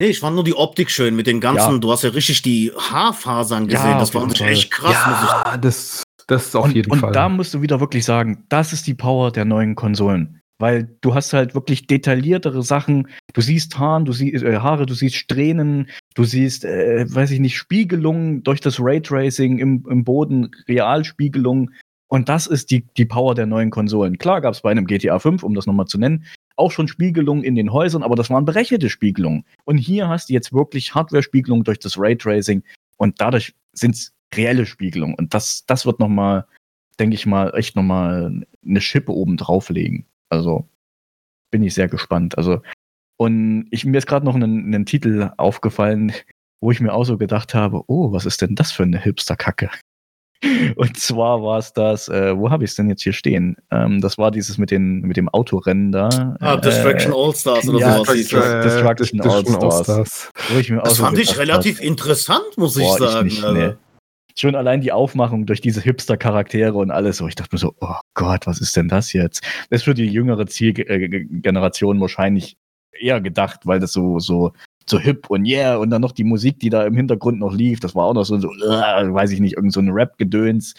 Nee, ich fand nur die Optik schön mit den ganzen, Ja. du hast ja richtig die Haarfasern Ja, gesehen. auf das war echt krass, muss ich Ja, das, das ist auf und, jeden und Fall. da musst du wieder wirklich sagen, das ist die Power der neuen Konsolen. Weil du hast halt wirklich detailliertere Sachen. Du siehst Haaren, du siehst äh, Haare, du siehst Strähnen, du siehst, äh, weiß ich nicht, Spiegelungen durch das Raytracing im, im Boden, Realspiegelungen. Und das ist die, die Power der neuen Konsolen. Klar gab es bei einem GTA 5, um das nochmal zu nennen, auch schon Spiegelungen in den Häusern, aber das waren berechnete Spiegelungen. Und hier hast du jetzt wirklich Hardware-Spiegelungen durch das Raytracing und dadurch sind es reelle Spiegelungen. Und das, das wird nochmal, denke ich mal, echt nochmal eine Schippe oben drauflegen. Also bin ich sehr gespannt. Also, und ich, mir ist gerade noch ein, Titel aufgefallen, wo ich mir auch so gedacht habe, oh, was ist denn das für eine Hipster-Kacke? Und zwar war es das, äh, wo habe ich es denn jetzt hier stehen? Ähm, das war dieses mit, den, mit dem Autorennen da. Ah, Destruction äh, All-Stars oder ja, sowas. Destruction, Destruction All-Stars. All das fand ich relativ habe, interessant, muss boah, ich sagen. Ich nicht, nee. Schon allein die Aufmachung durch diese Hipster-Charaktere und alles so. Ich dachte mir so, oh Gott, was ist denn das jetzt? Das ist für die jüngere Zielgeneration wahrscheinlich eher gedacht, weil das so, so so hip und yeah und dann noch die Musik, die da im Hintergrund noch lief, das war auch noch so, so uh, weiß ich nicht, irgend so ein Rap-Gedöns.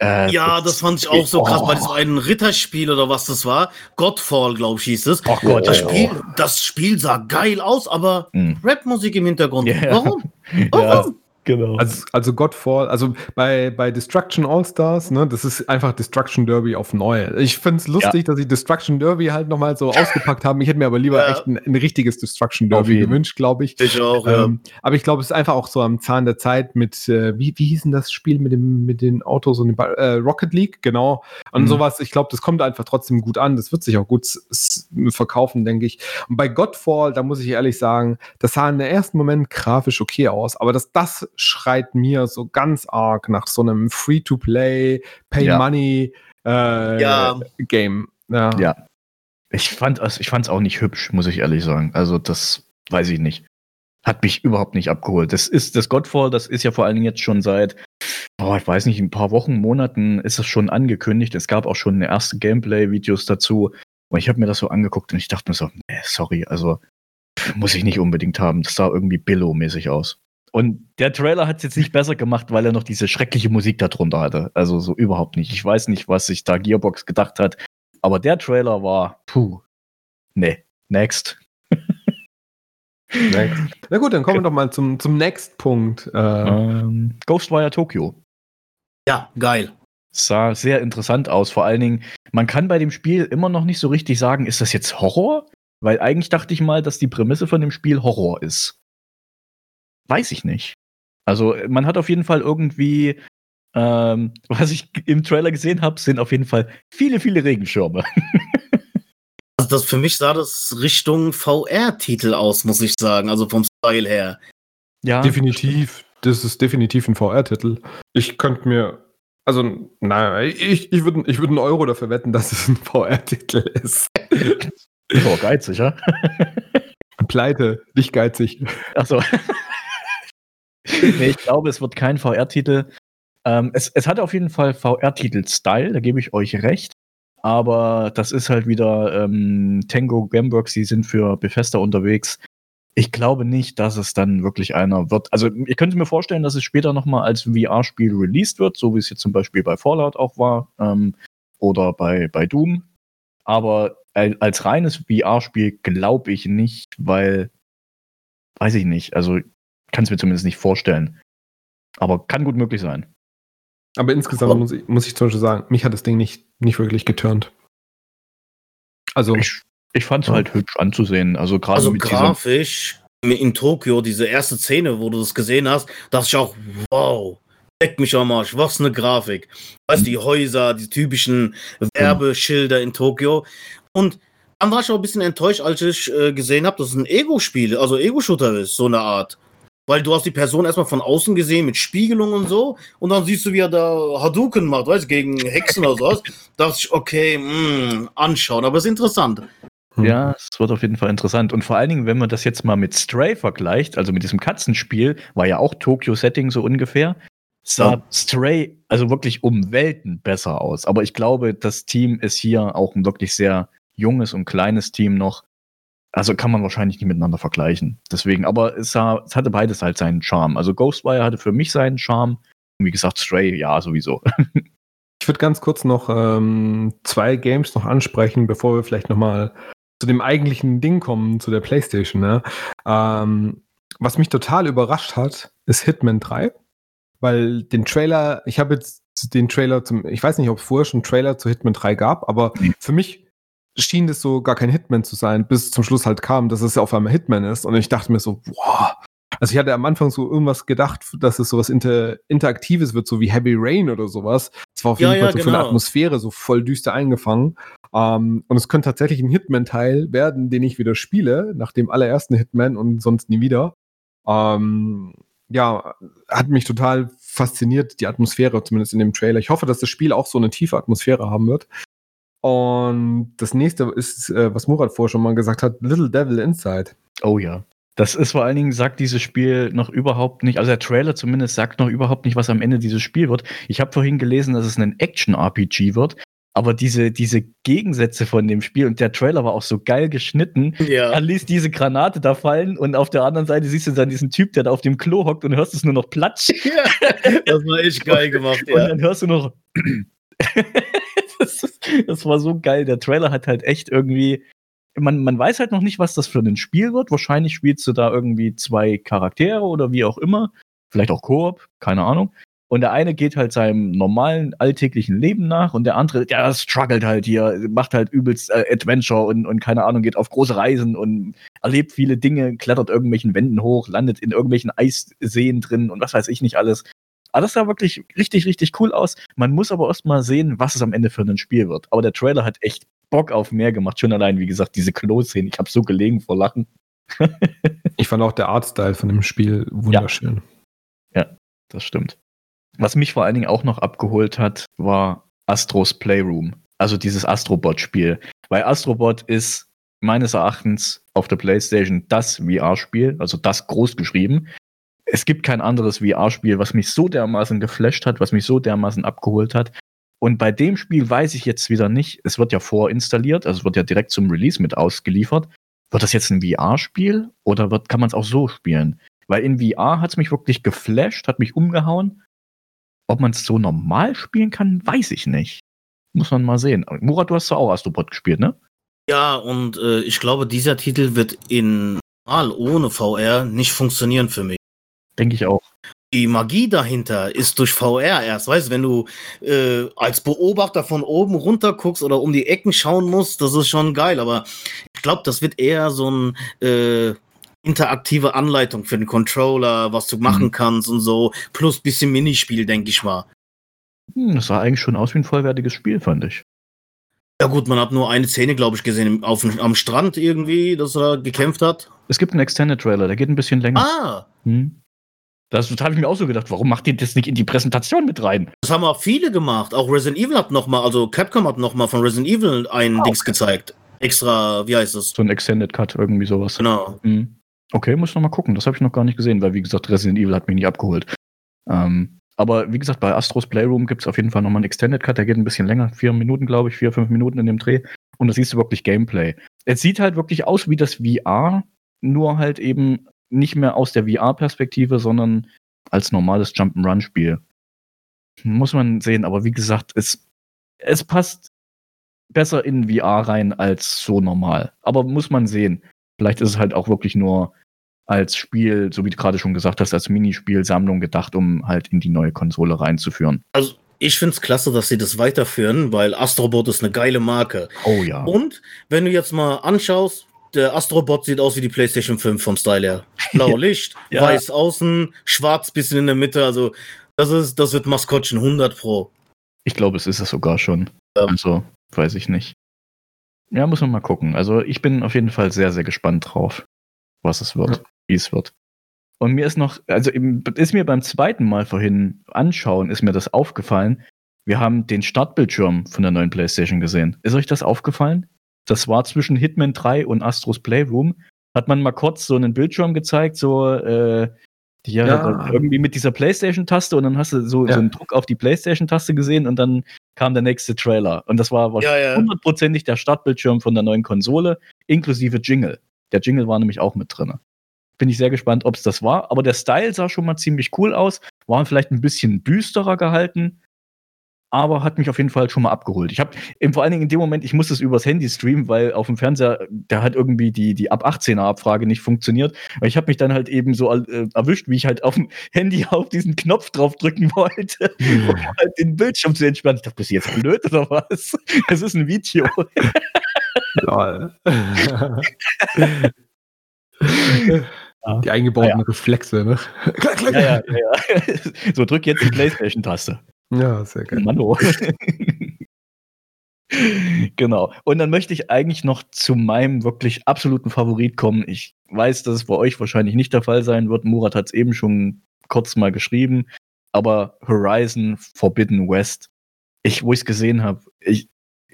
Äh, ja, das, das, fand ich auch so krass oh. bei diesem einen Ritterspiel oder was das war. Godfall, glaube ich, hieß es. Ach Gott, das, Spiel, das Spiel sah geil aus, aber mm. Rap-Musik im Hintergrund. Yeah. Warum? Warum? Genau. Also, also Godfall, also bei, bei Destruction All-Stars, ne, das ist einfach Destruction Derby auf neu. Ich finde es lustig, ja. dass sie Destruction Derby halt nochmal so ausgepackt haben. Ich hätte mir aber lieber ja. echt ein, ein, richtiges Destruction Derby gewünscht, glaube ich. Ich auch, ähm, ja. Aber ich glaube, es ist einfach auch so am Zahn der Zeit mit, äh, wie, wie hieß denn das Spiel mit, dem, mit den Autos und dem äh, Rocket League, genau. Und mhm. sowas, ich glaube, das kommt einfach trotzdem gut an. Das wird sich auch gut verkaufen, denke ich. Und bei Godfall, da muss ich ehrlich sagen, das sah in der ersten Moment grafisch okay aus, aber dass das schreit mir so ganz arg nach so einem Free-to-Play, Pay-Money äh, ja. Game. Ja. ja. Ich fand es ich fand's auch nicht hübsch, muss ich ehrlich sagen. Also, das weiß ich nicht. Hat mich überhaupt nicht abgeholt. Das ist das Godfall, das ist ja vor allen Dingen jetzt schon seit, oh, ich weiß nicht, ein paar Wochen, Monaten ist es schon angekündigt. Es gab auch schon erste Gameplay-Videos dazu. Und ich habe mir das so angeguckt und ich dachte mir so, nee, sorry, also muss ich nicht unbedingt haben. Das sah irgendwie Billo-mäßig aus. Und der Trailer hat es jetzt nicht besser gemacht, weil er noch diese schreckliche Musik darunter hatte. Also so überhaupt nicht. Ich weiß nicht, was sich da Gearbox gedacht hat. Aber der Trailer war, puh, nee, next. next. Na gut, dann kommen wir doch mal zum, zum Next Punkt. Äh, ähm, Ghostwire Tokyo. Ja, geil. Sah sehr interessant aus. Vor allen Dingen, man kann bei dem Spiel immer noch nicht so richtig sagen, ist das jetzt Horror? Weil eigentlich dachte ich mal, dass die Prämisse von dem Spiel Horror ist. Weiß ich nicht. Also man hat auf jeden Fall irgendwie, ähm, was ich im Trailer gesehen habe, sind auf jeden Fall viele, viele Regenschirme. Also das für mich sah das Richtung VR-Titel aus, muss ich sagen, also vom Style her. Ja. Definitiv. Das ist definitiv ein VR-Titel. Ich könnte mir, also, naja, ich, ich würde ich würd einen Euro dafür wetten, dass es ein VR-Titel ist. Oh, geizig, ja? Pleite, nicht geizig. Achso. Nee, ich glaube, es wird kein VR-Titel. Ähm, es, es hat auf jeden Fall VR-Titel-Style, da gebe ich euch recht. Aber das ist halt wieder ähm, Tango Gamworks, die sind für Bethesda unterwegs. Ich glaube nicht, dass es dann wirklich einer wird. Also, ihr könnt mir vorstellen, dass es später nochmal als VR-Spiel released wird, so wie es jetzt zum Beispiel bei Fallout auch war ähm, oder bei, bei Doom. Aber als reines VR-Spiel glaube ich nicht, weil, weiß ich nicht. Also, kann es mir zumindest nicht vorstellen. Aber kann gut möglich sein. Aber insgesamt Aber muss, ich, muss ich zum Beispiel sagen, mich hat das Ding nicht, nicht wirklich geturnt. Also. Ich, ich fand es ja. halt hübsch anzusehen. Also gerade also grafisch in Tokio, diese erste Szene, wo du das gesehen hast, dachte ich auch, wow, deck mich am Arsch, was eine Grafik. Weißt du, die Häuser, die typischen Werbeschilder in Tokio. Und dann war ich auch ein bisschen enttäuscht, als ich äh, gesehen habe, dass es ein Ego-Spiel, also Ego-Shooter ist, so eine Art. Weil du hast die Person erstmal von außen gesehen mit Spiegelung und so und dann siehst du, wie er da Hadouken macht, weißt du, gegen Hexen oder sowas. Da dachte ich, okay, mh, hm, anschauen, aber es ist interessant. Hm. Ja, es wird auf jeden Fall interessant. Und vor allen Dingen, wenn man das jetzt mal mit Stray vergleicht, also mit diesem Katzenspiel, war ja auch Tokyo-Setting so ungefähr, sah ja. Stray also wirklich um Welten besser aus. Aber ich glaube, das Team ist hier auch ein wirklich sehr junges und kleines Team noch. Also kann man wahrscheinlich nicht miteinander vergleichen. Deswegen, aber es, sah, es hatte beides halt seinen Charme. Also Ghostwire hatte für mich seinen Charme. Und wie gesagt, Stray, ja, sowieso. ich würde ganz kurz noch ähm, zwei Games noch ansprechen, bevor wir vielleicht nochmal zu dem eigentlichen Ding kommen, zu der PlayStation. Ne? Ähm, was mich total überrascht hat, ist Hitman 3. Weil den Trailer, ich habe jetzt den Trailer zum, ich weiß nicht, ob es vorher schon einen Trailer zu Hitman 3 gab, aber für mich schien das so gar kein Hitman zu sein, bis zum Schluss halt kam, dass es ja auf einmal Hitman ist. Und ich dachte mir so, wow. Also ich hatte am Anfang so irgendwas gedacht, dass es sowas Inter Interaktives wird, so wie Heavy Rain oder sowas. Es war auf jeden Ja, Fall ja, so von der genau. Atmosphäre so voll düster eingefangen. Ähm, und es könnte tatsächlich ein Hitman-Teil werden, den ich wieder spiele, nach dem allerersten Hitman und sonst nie wieder. Ähm, ja, hat mich total fasziniert, die Atmosphäre, zumindest in dem Trailer. Ich hoffe, dass das Spiel auch so eine tiefe Atmosphäre haben wird. Und das nächste ist, äh, was Murat vorher schon mal gesagt hat, Little Devil Inside. Oh ja. Das ist vor allen Dingen, sagt dieses Spiel noch überhaupt nicht, also der Trailer zumindest sagt noch überhaupt nicht, was am Ende dieses Spiel wird. Ich habe vorhin gelesen, dass es ein Action-RPG wird, aber diese, diese Gegensätze von dem Spiel und der Trailer war auch so geil geschnitten. Ja. Er ließ diese Granate da fallen und auf der anderen Seite siehst du dann diesen Typ, der da auf dem Klo hockt und hörst es nur noch platsch. das war echt geil gemacht, Und ja. dann hörst du noch. das, das war so geil. Der Trailer hat halt echt irgendwie. Man, man weiß halt noch nicht, was das für ein Spiel wird. Wahrscheinlich spielst du da irgendwie zwei Charaktere oder wie auch immer. Vielleicht auch Koop, keine Ahnung. Und der eine geht halt seinem normalen alltäglichen Leben nach und der andere, der struggelt halt hier, macht halt übelst äh, Adventure und, und keine Ahnung, geht auf große Reisen und erlebt viele Dinge, klettert irgendwelchen Wänden hoch, landet in irgendwelchen Eisseen drin und was weiß ich nicht alles. Aber das sah wirklich richtig, richtig cool aus. Man muss aber erst mal sehen, was es am Ende für ein Spiel wird. Aber der Trailer hat echt Bock auf mehr gemacht. Schon allein, wie gesagt, diese Klo-Szene. Ich habe so gelegen vor Lachen. Ich fand auch der Artstyle von dem Spiel wunderschön. Das stimmt. Was mich vor allen Dingen auch noch abgeholt hat, war Astros Playroom. Also dieses Astrobot-Spiel. Weil Astrobot ist meines Erachtens auf der PlayStation das VR-Spiel, also das groß geschrieben. Es gibt kein anderes VR-Spiel, was mich so dermaßen geflasht hat, was mich so dermaßen abgeholt hat. Und bei dem Spiel weiß ich jetzt wieder nicht, es wird ja vorinstalliert, also es wird ja direkt zum Release mit ausgeliefert. Wird das jetzt ein VR-Spiel oder wird, kann man es auch so spielen? Weil in VR hat es mich wirklich geflasht, hat mich umgehauen. Ob man es so normal spielen kann, weiß ich nicht. Muss man mal sehen. Murat, du hast doch auch Astrobot gespielt, ne? Ja, und äh, ich glaube, dieser Titel wird in mal ohne VR nicht funktionieren für mich. Denke ich auch. Die Magie dahinter ist durch VR erst. Weißt du, wenn du äh, als Beobachter von oben runter guckst oder um die Ecken schauen musst, das ist schon geil. Aber ich glaube, das wird eher so ein äh, interaktive Anleitung für den Controller, was du machen Mhm. kannst und so. Plus bisschen Minispiel, denke ich mal. Hm, das sah eigentlich schon aus wie ein vollwertiges Spiel, fand ich. Ja gut, man hat nur eine Szene, glaube ich, gesehen auf, am Strand irgendwie, dass er gekämpft hat. Es gibt einen Extended Trailer, der geht ein bisschen länger. Ah, Hm. Das habe ich mir auch so gedacht, warum macht ihr das nicht in die Präsentation mit rein? das haben auch viele gemacht. Auch Resident Evil hat noch mal, also Capcom hat noch mal von Resident Evil ein Ah, Dings gezeigt. Extra, wie heißt das? So ein Extended Cut, irgendwie sowas. Genau. Hm. Okay, muss noch mal gucken. Das habe ich noch gar nicht gesehen, weil wie gesagt, Resident Evil hat mich nicht abgeholt. Ähm, aber wie gesagt, bei Astros Playroom gibt es auf jeden Fall noch mal einen Extended Cut, der geht ein bisschen länger, vier Minuten, glaube ich, vier, fünf Minuten in dem Dreh. Und da siehst du wirklich Gameplay. Es sieht halt wirklich aus wie das VR, nur halt eben nicht mehr aus der VR-Perspektive, sondern als normales Jump'n'Run-Spiel. Muss man sehen, aber wie gesagt, es, es passt besser in VR rein als so normal. Aber muss man sehen. Vielleicht ist es halt auch wirklich nur als Spiel, so wie du gerade schon gesagt hast, als Minispielsammlung gedacht, um halt in die neue Konsole reinzuführen. Also ich finde es klasse, dass sie das weiterführen, weil Astrobot ist eine geile Marke. Oh ja. Und wenn du jetzt mal anschaust, der Astrobot sieht aus wie die PlayStation 5 vom Style her. Blau Licht, Ja. weiß außen, schwarz bisschen in der Mitte. Also das ist, das wird Maskottchen 100 pro. Ich glaube, es ist es sogar schon. Ja. Also, weiß ich nicht. Ja, muss man mal gucken. Also, ich bin auf jeden Fall sehr, sehr gespannt drauf, was es wird, Ja. wie es wird. Und mir ist noch, also ist mir beim zweiten Mal vorhin anschauen, ist mir das aufgefallen. Wir haben den Startbildschirm von der neuen PlayStation gesehen. Ist euch das aufgefallen? Das war zwischen Hitman 3 und Astros Playroom. Hat man mal kurz so einen Bildschirm gezeigt, so äh, ja, Ja. irgendwie mit dieser PlayStation-Taste und dann hast du so, Ja. so einen Druck auf die PlayStation-Taste gesehen und dann kam der nächste Trailer. Und das war hundertprozentig der Startbildschirm von der neuen Konsole, inklusive Jingle. Der Jingle war nämlich auch mit drin. Bin ich sehr gespannt, ob es das war. Aber der Style sah schon mal ziemlich cool aus. War vielleicht ein bisschen düsterer gehalten, aber hat mich auf jeden Fall schon mal abgeholt. Ich habe vor allen Dingen in dem Moment, ich musste es übers Handy streamen, weil auf dem Fernseher, der hat irgendwie die, die ab 18er Abfrage nicht funktioniert. Aber ich habe mich dann halt eben so äh, erwischt, wie ich halt auf dem Handy auf diesen Knopf drauf drücken wollte, um halt den Bildschirm zu entsperren. Ich dachte, bist du jetzt blöd oder was? Es ist ein Video. Die eingebauten ja. Reflexe, ne? Ja, ja, ja, So, drück jetzt die Playstation-Taste. Ja, sehr geil. Mano. genau. Und dann möchte ich eigentlich noch zu meinem wirklich absoluten Favorit kommen. Ich weiß, dass es bei euch wahrscheinlich nicht der Fall sein wird. Murat hat es eben schon kurz mal geschrieben. Aber Horizon Forbidden West, ich, wo ich es gesehen habe,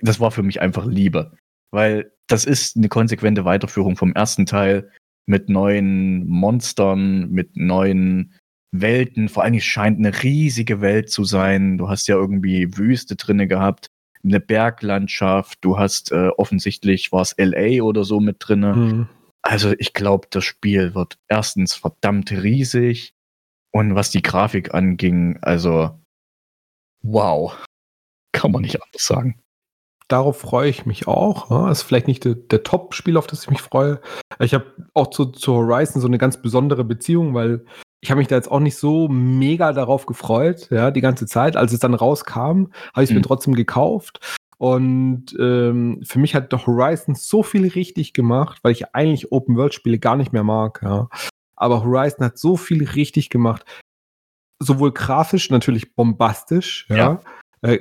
das war für mich einfach Liebe. Weil das ist eine konsequente Weiterführung vom ersten Teil mit neuen Monstern, mit neuen Welten. Vor allem scheint eine riesige Welt zu sein. Du hast ja irgendwie Wüste drinne gehabt, eine Berglandschaft. Du hast äh, offensichtlich war es LA oder so mit drinne. Mhm. Also ich glaube, das Spiel wird erstens verdammt riesig und was die Grafik anging, also wow, kann man nicht anders sagen darauf freue ich mich auch. Ja, ist vielleicht nicht der, der Top-Spiel, auf das ich mich freue. Ich habe auch zu, zu Horizon so eine ganz besondere Beziehung, weil ich habe mich da jetzt auch nicht so mega darauf gefreut, ja, die ganze Zeit. Als es dann rauskam, habe ich es mhm. mir trotzdem gekauft. Und ähm, für mich hat der Horizon so viel richtig gemacht, weil ich eigentlich Open-World-Spiele gar nicht mehr mag. Ja. Aber Horizon hat so viel richtig gemacht. Sowohl grafisch, natürlich bombastisch, ja. ja. Äh,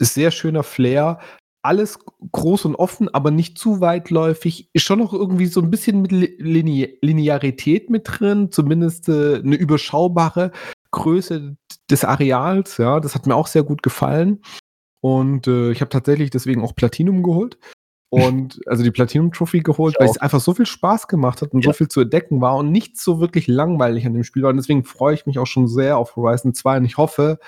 sehr schöner Flair, alles groß und offen, aber nicht zu weitläufig. Ist schon noch irgendwie so ein bisschen mit Linear Linearität mit drin, zumindest äh, eine überschaubare Größe des Areals. Ja, das hat mir auch sehr gut gefallen. Und äh, ich habe tatsächlich deswegen auch Platinum geholt. Und also die Platinum Trophy geholt, weil es einfach so viel Spaß gemacht hat und ja. so viel zu entdecken war und nicht so wirklich langweilig an dem Spiel war. Und deswegen freue ich mich auch schon sehr auf Horizon 2 und ich hoffe,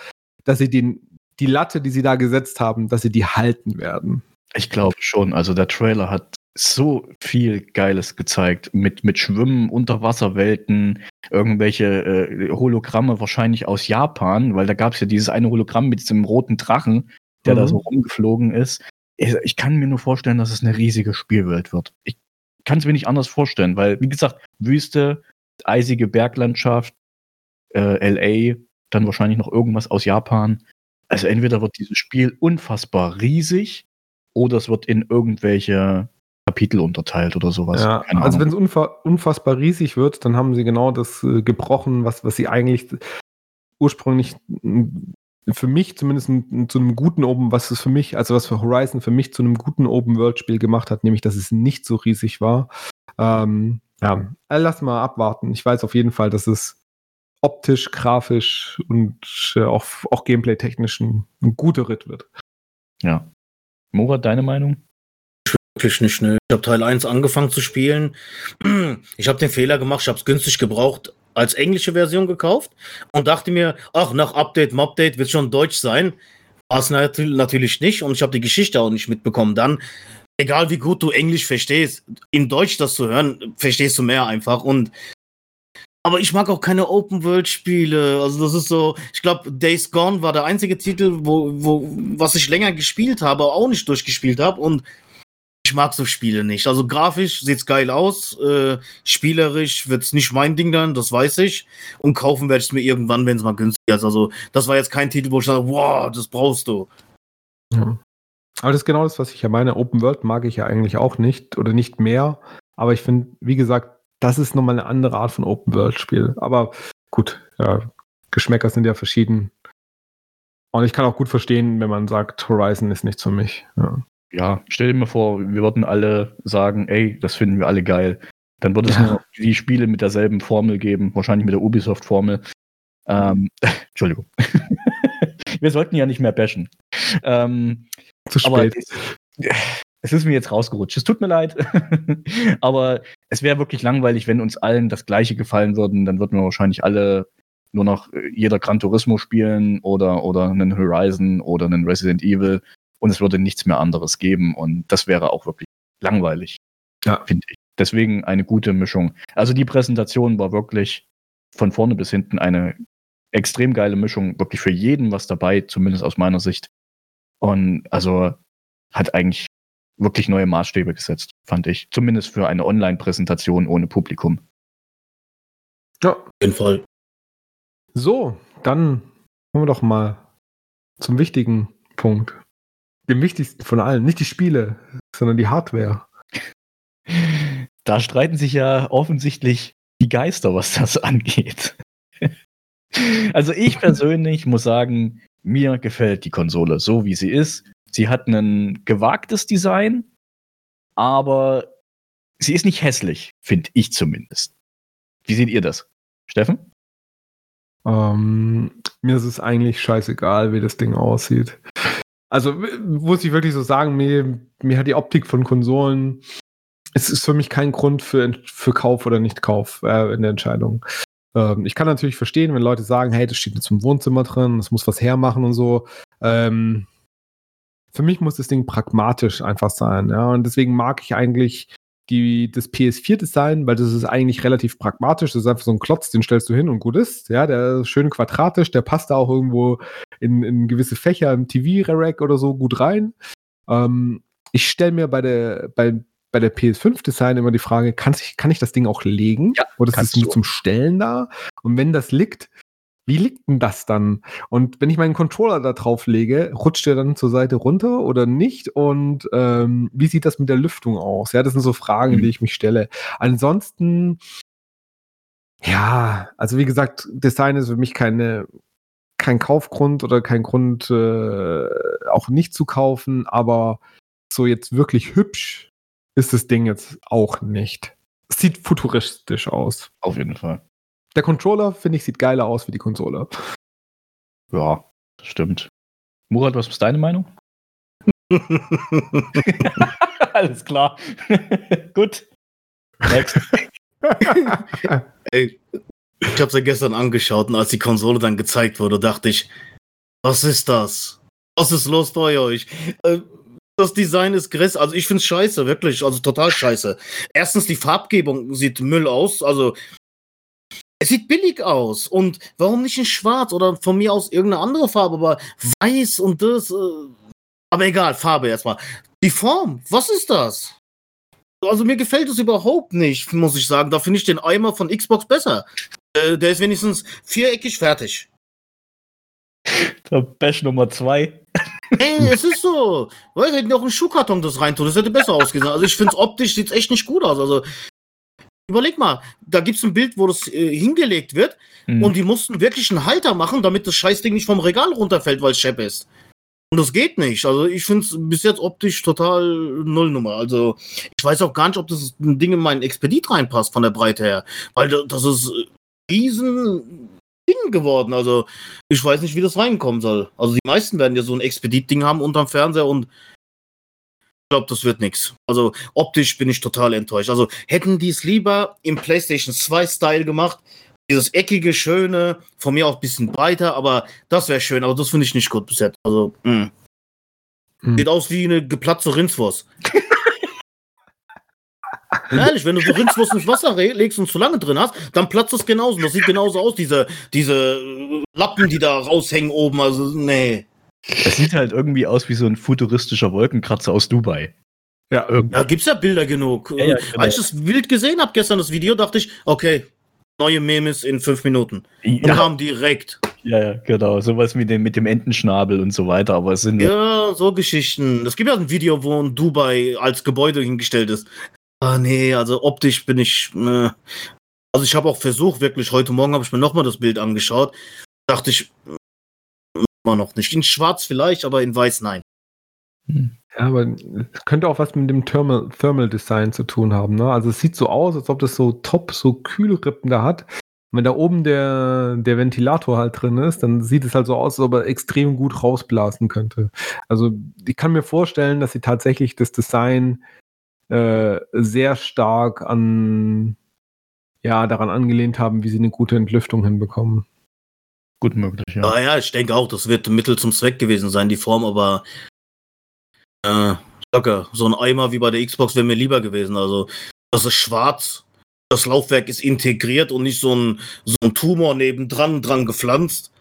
dass sie den die Latte, die sie da gesetzt haben, dass sie die halten werden. Ich glaube schon. Also der Trailer hat so viel Geiles gezeigt mit, mit Schwimmen, Unterwasserwelten, irgendwelche äh, Hologramme wahrscheinlich aus Japan, weil da gab es ja dieses eine Hologramm mit diesem roten Drachen, der mhm. da so rumgeflogen ist. Ich, ich, kann mir nur vorstellen, dass es eine riesige Spielwelt wird. Ich kann es mir nicht anders vorstellen, weil, wie gesagt, Wüste, eisige Berglandschaft, äh, LA, dann wahrscheinlich noch irgendwas aus Japan. Also entweder wird dieses Spiel unfassbar riesig oder es wird in irgendwelche Kapitel unterteilt oder sowas. Ja, also wenn es unfassbar riesig wird, dann haben sie genau das äh, gebrochen, was, was sie eigentlich ursprünglich für mich zumindest zu einem guten Open, was es für mich, also was für Horizon für mich zu einem guten Open-World-Spiel gemacht hat, nämlich dass es nicht so riesig war. Ähm, ja, lass mal abwarten. Ich weiß auf jeden Fall, dass es optisch, grafisch und äh, auch, auch gameplay-technisch ein, ein guter Ritt wird. Ja. Mora, deine Meinung? Wirklich nicht, ne. Ich habe Teil 1 angefangen zu spielen. Ich habe den Fehler gemacht, ich habe es günstig gebraucht, als englische Version gekauft und dachte mir, ach, nach Update, Update wird schon Deutsch sein. War es natürlich nicht und ich habe die Geschichte auch nicht mitbekommen. Dann, egal wie gut du Englisch verstehst, in Deutsch das zu hören, verstehst du mehr einfach. Und aber ich mag auch keine Open-World-Spiele. Also das ist so, ich glaube, Days Gone war der einzige Titel, wo, wo, was ich länger gespielt habe, auch nicht durchgespielt habe. Und ich mag so Spiele nicht. Also grafisch sieht's geil aus, äh, spielerisch wird's nicht mein Ding dann, das weiß ich. Und kaufen werde ich es mir irgendwann, wenn es mal günstig ist. Also das war jetzt kein Titel, wo ich sage, wow, das brauchst du. Ja. Aber das ist genau das, was ich ja meine. Open World mag ich ja eigentlich auch nicht oder nicht mehr. Aber ich finde, wie gesagt, das ist nochmal eine andere Art von Open-World-Spiel. Aber gut, ja, Geschmäcker sind ja verschieden. Und ich kann auch gut verstehen, wenn man sagt, Horizon ist nichts für mich. Ja. ja, stell dir mal vor, wir würden alle sagen, ey, das finden wir alle geil. Dann würde es ja. nur die Spiele mit derselben Formel geben, wahrscheinlich mit der Ubisoft-Formel. Ähm, Entschuldigung. wir sollten ja nicht mehr bashen. Ähm, Zu spät. Aber, es ist mir jetzt rausgerutscht. Es tut mir leid. Aber es wäre wirklich langweilig, wenn uns allen das Gleiche gefallen würden. Dann würden wir wahrscheinlich alle nur noch äh, jeder Gran Turismo spielen oder, oder einen Horizon oder einen Resident Evil. Und es würde nichts mehr anderes geben. Und das wäre auch wirklich langweilig. Ja. Finde ich. Deswegen eine gute Mischung. Also die Präsentation war wirklich von vorne bis hinten eine extrem geile Mischung. Wirklich für jeden was dabei, zumindest aus meiner Sicht. Und also hat eigentlich wirklich neue Maßstäbe gesetzt, fand ich. Zumindest für eine Online-Präsentation ohne Publikum. Ja, auf jeden Fall. So, dann kommen wir doch mal zum wichtigen Punkt. Dem wichtigsten von allen. Nicht die Spiele, sondern die Hardware. Da streiten sich ja offensichtlich die Geister, was das angeht. Also ich persönlich muss sagen, mir gefällt die Konsole so, wie sie ist. Sie hat ein gewagtes Design, aber sie ist nicht hässlich, finde ich zumindest. Wie seht ihr das? Steffen? Ähm, mir ist es eigentlich scheißegal, wie das Ding aussieht. Also muss ich wirklich so sagen, mir, mir hat die Optik von Konsolen, es ist für mich kein Grund für, für Kauf oder Nicht-Kauf äh, in der Entscheidung. Ähm, ich kann natürlich verstehen, wenn Leute sagen, hey, das steht jetzt im Wohnzimmer drin, das muss was hermachen und so. Ähm, für mich muss das Ding pragmatisch einfach sein, ja. Und deswegen mag ich eigentlich die, das PS4-Design, weil das ist eigentlich relativ pragmatisch. Das ist einfach so ein Klotz, den stellst du hin und gut ist. Ja, der ist schön quadratisch, der passt da auch irgendwo in, in gewisse Fächer im TV-Rack oder so gut rein. Ähm, ich stelle mir bei der, bei, bei der PS5-Design immer die Frage, kann ich, kann ich das Ding auch legen? Ja, Oder ist es nur zum Stellen da? Und wenn das liegt, wie liegt denn das dann? Und wenn ich meinen Controller da drauf lege, rutscht der dann zur Seite runter oder nicht? Und ähm, wie sieht das mit der Lüftung aus? Ja, das sind so Fragen, mhm. die ich mich stelle. Ansonsten, ja, also wie gesagt, Design ist für mich keine, kein Kaufgrund oder kein Grund, äh, auch nicht zu kaufen, aber so jetzt wirklich hübsch ist das Ding jetzt auch nicht. Sieht futuristisch aus. Auf jeden Fall. Der Controller, finde ich, sieht geiler aus wie die Konsole. Ja, das stimmt. Murat, was ist deine Meinung? Alles klar. Gut. Next. Ey, ich habe sie gestern angeschaut und als die Konsole dann gezeigt wurde, dachte ich, was ist das? Was ist los bei euch? Äh, das Design ist grässlich. Also ich finde es scheiße, wirklich. Also total scheiße. Erstens, die Farbgebung sieht Müll aus. Also es sieht billig aus. Und warum nicht in Schwarz oder von mir aus irgendeine andere Farbe, aber weiß und das. Äh, aber egal, Farbe erstmal. Die Form, was ist das? Also mir gefällt es überhaupt nicht, muss ich sagen. Da finde ich den Eimer von Xbox besser. Äh, der ist wenigstens viereckig fertig. Der Bash Nummer 2. Ey, es ist so. Weil hätten auch einen Schuhkarton das reintun. Das hätte besser ausgesehen. Also ich finde es optisch sieht echt nicht gut aus. Also Überleg mal, da gibt es ein Bild, wo das äh, hingelegt wird mhm. und die mussten wirklich einen Halter machen, damit das Scheißding nicht vom Regal runterfällt, weil es schepp ist. Und das geht nicht. Also ich finde es bis jetzt optisch total Nullnummer. Also ich weiß auch gar nicht, ob das Ding in meinen Expedit reinpasst von der Breite her. Weil das ist riesen Ding geworden. Also ich weiß nicht, wie das reinkommen soll. Also die meisten werden ja so ein Expedit-Ding haben unterm Fernseher und glaube, das wird nichts. Also optisch bin ich total enttäuscht. Also hätten die es lieber im PlayStation 2 Style gemacht, dieses eckige, schöne, von mir auch ein bisschen breiter, aber das wäre schön, aber das finde ich nicht gut bis jetzt. Also, mh. Hm. Sieht aus wie eine geplatzte Rindswurst. Ehrlich, wenn du so Rindswurst ins Wasser legst und zu lange drin hast, dann platzt es genauso. Das sieht genauso aus, diese, diese Lappen, die da raushängen oben. Also, nee. Es sieht halt irgendwie aus wie so ein futuristischer Wolkenkratzer aus Dubai. Ja, irgendwie. Ja, gibt's ja Bilder genug. Ja, ja, genau. Als ich das Bild gesehen habe gestern, das Video, dachte ich, okay, neue Memes in fünf Minuten. Und ja. kam direkt. Ja, ja, genau. Sowas mit dem, mit dem Entenschnabel und so weiter, aber es sind. Ja, so Geschichten. Es gibt ja ein Video, wo ein Dubai als Gebäude hingestellt ist. Ah, nee, also optisch bin ich. Äh, also ich habe auch versucht, wirklich, heute Morgen habe ich mir nochmal das Bild angeschaut. Dachte ich, immer noch nicht. In schwarz vielleicht, aber in weiß nein. Hm. Ja, aber es könnte auch was mit dem Thermal, Thermal Design zu tun haben. Ne? Also es sieht so aus, als ob das so top, so Kühlrippen da hat. wenn da oben der, der Ventilator halt drin ist, dann sieht es halt so aus, als ob er extrem gut rausblasen könnte. Also ich kann mir vorstellen, dass sie tatsächlich das Design äh, sehr stark an ja, daran angelehnt haben, wie sie eine gute Entlüftung hinbekommen. Gut möglich, ja. Ah ja, ich denke auch, das wird Mittel zum Zweck gewesen sein, die Form, aber äh, locker. So ein Eimer wie bei der Xbox wäre mir lieber gewesen. Also, das ist schwarz, das Laufwerk ist integriert und nicht so ein, so ein Tumor nebendran dran gepflanzt.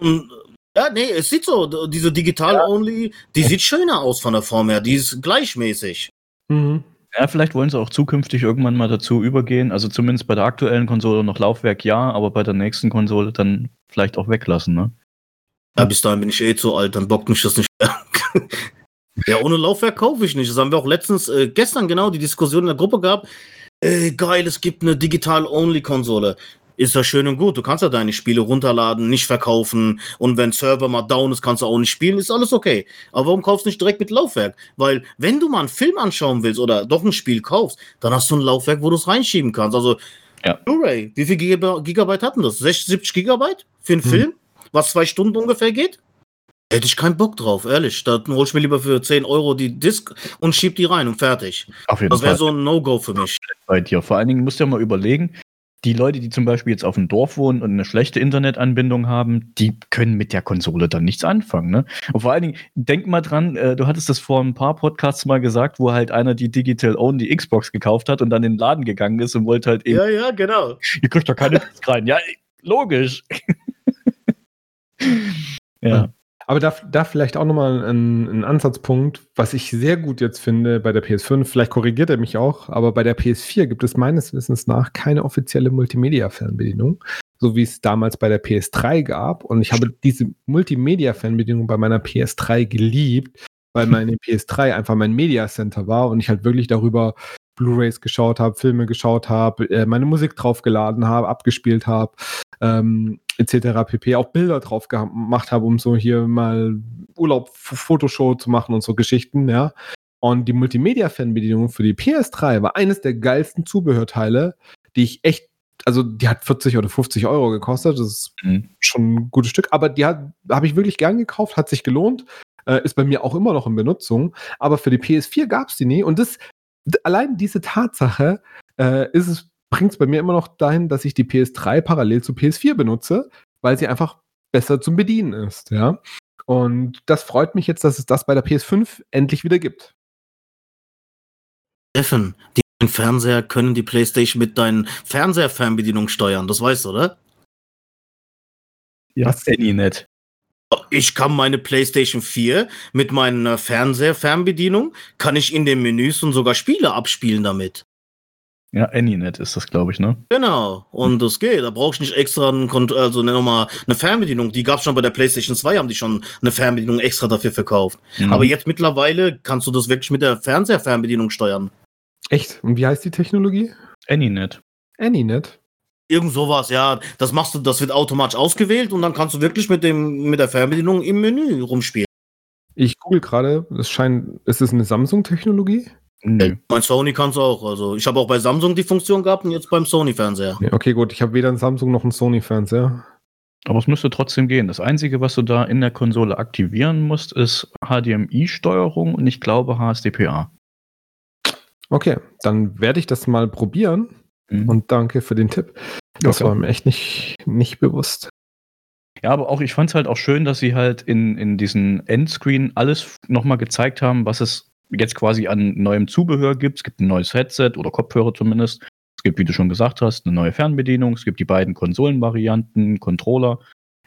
Und ja, nee, es sieht so, diese Digital-Only, die sieht schöner aus von der Form her, die ist gleichmäßig. Mhm. Ja, vielleicht wollen sie auch zukünftig irgendwann mal dazu übergehen. Also zumindest bei der aktuellen Konsole noch Laufwerk ja, aber bei der nächsten Konsole dann vielleicht auch weglassen, ne? Ja, bis dahin bin ich eh zu alt, dann bockt mich das nicht. Ja, ohne Laufwerk kaufe ich nicht. Das haben wir auch letztens, äh, gestern genau, die Diskussion in der Gruppe gehabt. Äh, geil, es gibt eine Digital-Only-Konsole. Ist ja schön und gut. Du kannst ja deine Spiele runterladen, nicht verkaufen. Und wenn Server mal down ist, kannst du auch nicht spielen. Ist alles okay. Aber warum kaufst du nicht direkt mit Laufwerk? Weil, wenn du mal einen Film anschauen willst oder doch ein Spiel kaufst, dann hast du ein Laufwerk, wo du es reinschieben kannst. Also, Ja. Blu-ray, wie viel Giga Gigabyte hatten das? 60, 70 Gigabyte für einen Hm. Film? Was zwei Stunden ungefähr geht? Hätte ich keinen Bock drauf, ehrlich. Da hol ich mir lieber für 10 Euro die Disc und schieb die rein und fertig. Auf jeden Das wäre so ein No-Go für mich. bei dir. Vor allen Dingen musst du ja mal überlegen, die Leute, die zum Beispiel jetzt auf dem Dorf wohnen und eine schlechte Internetanbindung haben, die können mit der Konsole dann nichts anfangen. Ne? Und vor allen Dingen, denk mal dran, äh, du hattest das vor ein paar Podcasts mal gesagt, wo halt einer die Digital Own die Xbox gekauft hat und dann in den Laden gegangen ist und wollte halt eben, Ja, ja, genau. ihr kriegt doch keine rein. Ja, logisch. ja. Aber da, da vielleicht auch nochmal ein, ein Ansatzpunkt, was ich sehr gut jetzt finde bei der PS5, vielleicht korrigiert er mich auch, aber bei der PS4 gibt es meines Wissens nach keine offizielle Multimedia-Fernbedienung, so wie es damals bei der PS3 gab. Und ich habe diese Multimedia-Fernbedienung bei meiner PS3 geliebt, weil meine PS3 einfach mein Media Center war und ich halt wirklich darüber Blu-rays geschaut habe, Filme geschaut habe, äh, meine Musik draufgeladen habe, abgespielt habe, ähm, etc. pp. Auch Bilder drauf gemacht habe, um so hier mal Urlaub, Fotoshow zu machen und so Geschichten, ja. Und die Multimedia-Fernbedienung für die PS3 war eines der geilsten Zubehörteile, die ich echt, also die hat 40 oder 50 Euro gekostet, das ist Mhm. schon ein gutes Stück, aber die habe ich wirklich gern gekauft, hat sich gelohnt, äh, ist bei mir auch immer noch in Benutzung, aber für die PS4 gab es die nie und das, allein diese Tatsache äh, ist es, bringt es bei mir immer noch dahin, dass ich die PS3 parallel zu PS4 benutze, weil sie einfach besser zum Bedienen ist, ja. Und das freut mich jetzt, dass es das bei der PS5 endlich wieder gibt. Steffen, die neuen Fernseher können die Playstation mit deinen Fernseher-Fernbedienungen steuern. Das weißt du, oder? Ja, Was? Anynet. Ich kann meine PlayStation 4 mit meiner Fernseher-Fernbedienung, kann ich in den Menüs und sogar Spiele abspielen damit. Ja, Anynet ist das, glaube ich, ne? Genau, und das geht. Da brauche ich nicht extra einen Kont also ne, nochmal eine Fernbedienung. Die gab es schon bei der PlayStation 2, haben die schon eine Fernbedienung extra dafür verkauft. Mhm. Aber jetzt mittlerweile kannst du das wirklich mit der Fernseher-Fernbedienung steuern. Echt? Und wie heißt die Technologie? Anynet. Anynet. Irgend sowas, ja. Das machst du, das wird automatisch ausgewählt und dann kannst du wirklich mit dem mit der Fernbedienung im Menü rumspielen. Ich google gerade, es scheint, ist es eine Samsung-Technologie? Nö. Mein Sony kann es auch. Also ich habe auch bei Samsung die Funktion gehabt und jetzt beim Sony-Fernseher. Nee, okay, gut, ich habe weder einen Samsung noch einen Sony-Fernseher. Aber es müsste trotzdem gehen. Das Einzige, was du da in der Konsole aktivieren musst, ist HDMI-Steuerung und ich glaube HSDPA. Okay, dann werde ich das mal probieren Mhm. und danke für den Tipp. Das Ja, war mir echt nicht, nicht bewusst. Ja, aber auch, ich fand es halt auch schön, dass sie halt in, in diesen Endscreen alles nochmal gezeigt haben, was es jetzt quasi an neuem Zubehör gibt. Es gibt ein neues Headset oder Kopfhörer zumindest. Es gibt, wie du schon gesagt hast, eine neue Fernbedienung. Es gibt die beiden Konsolenvarianten, Controller.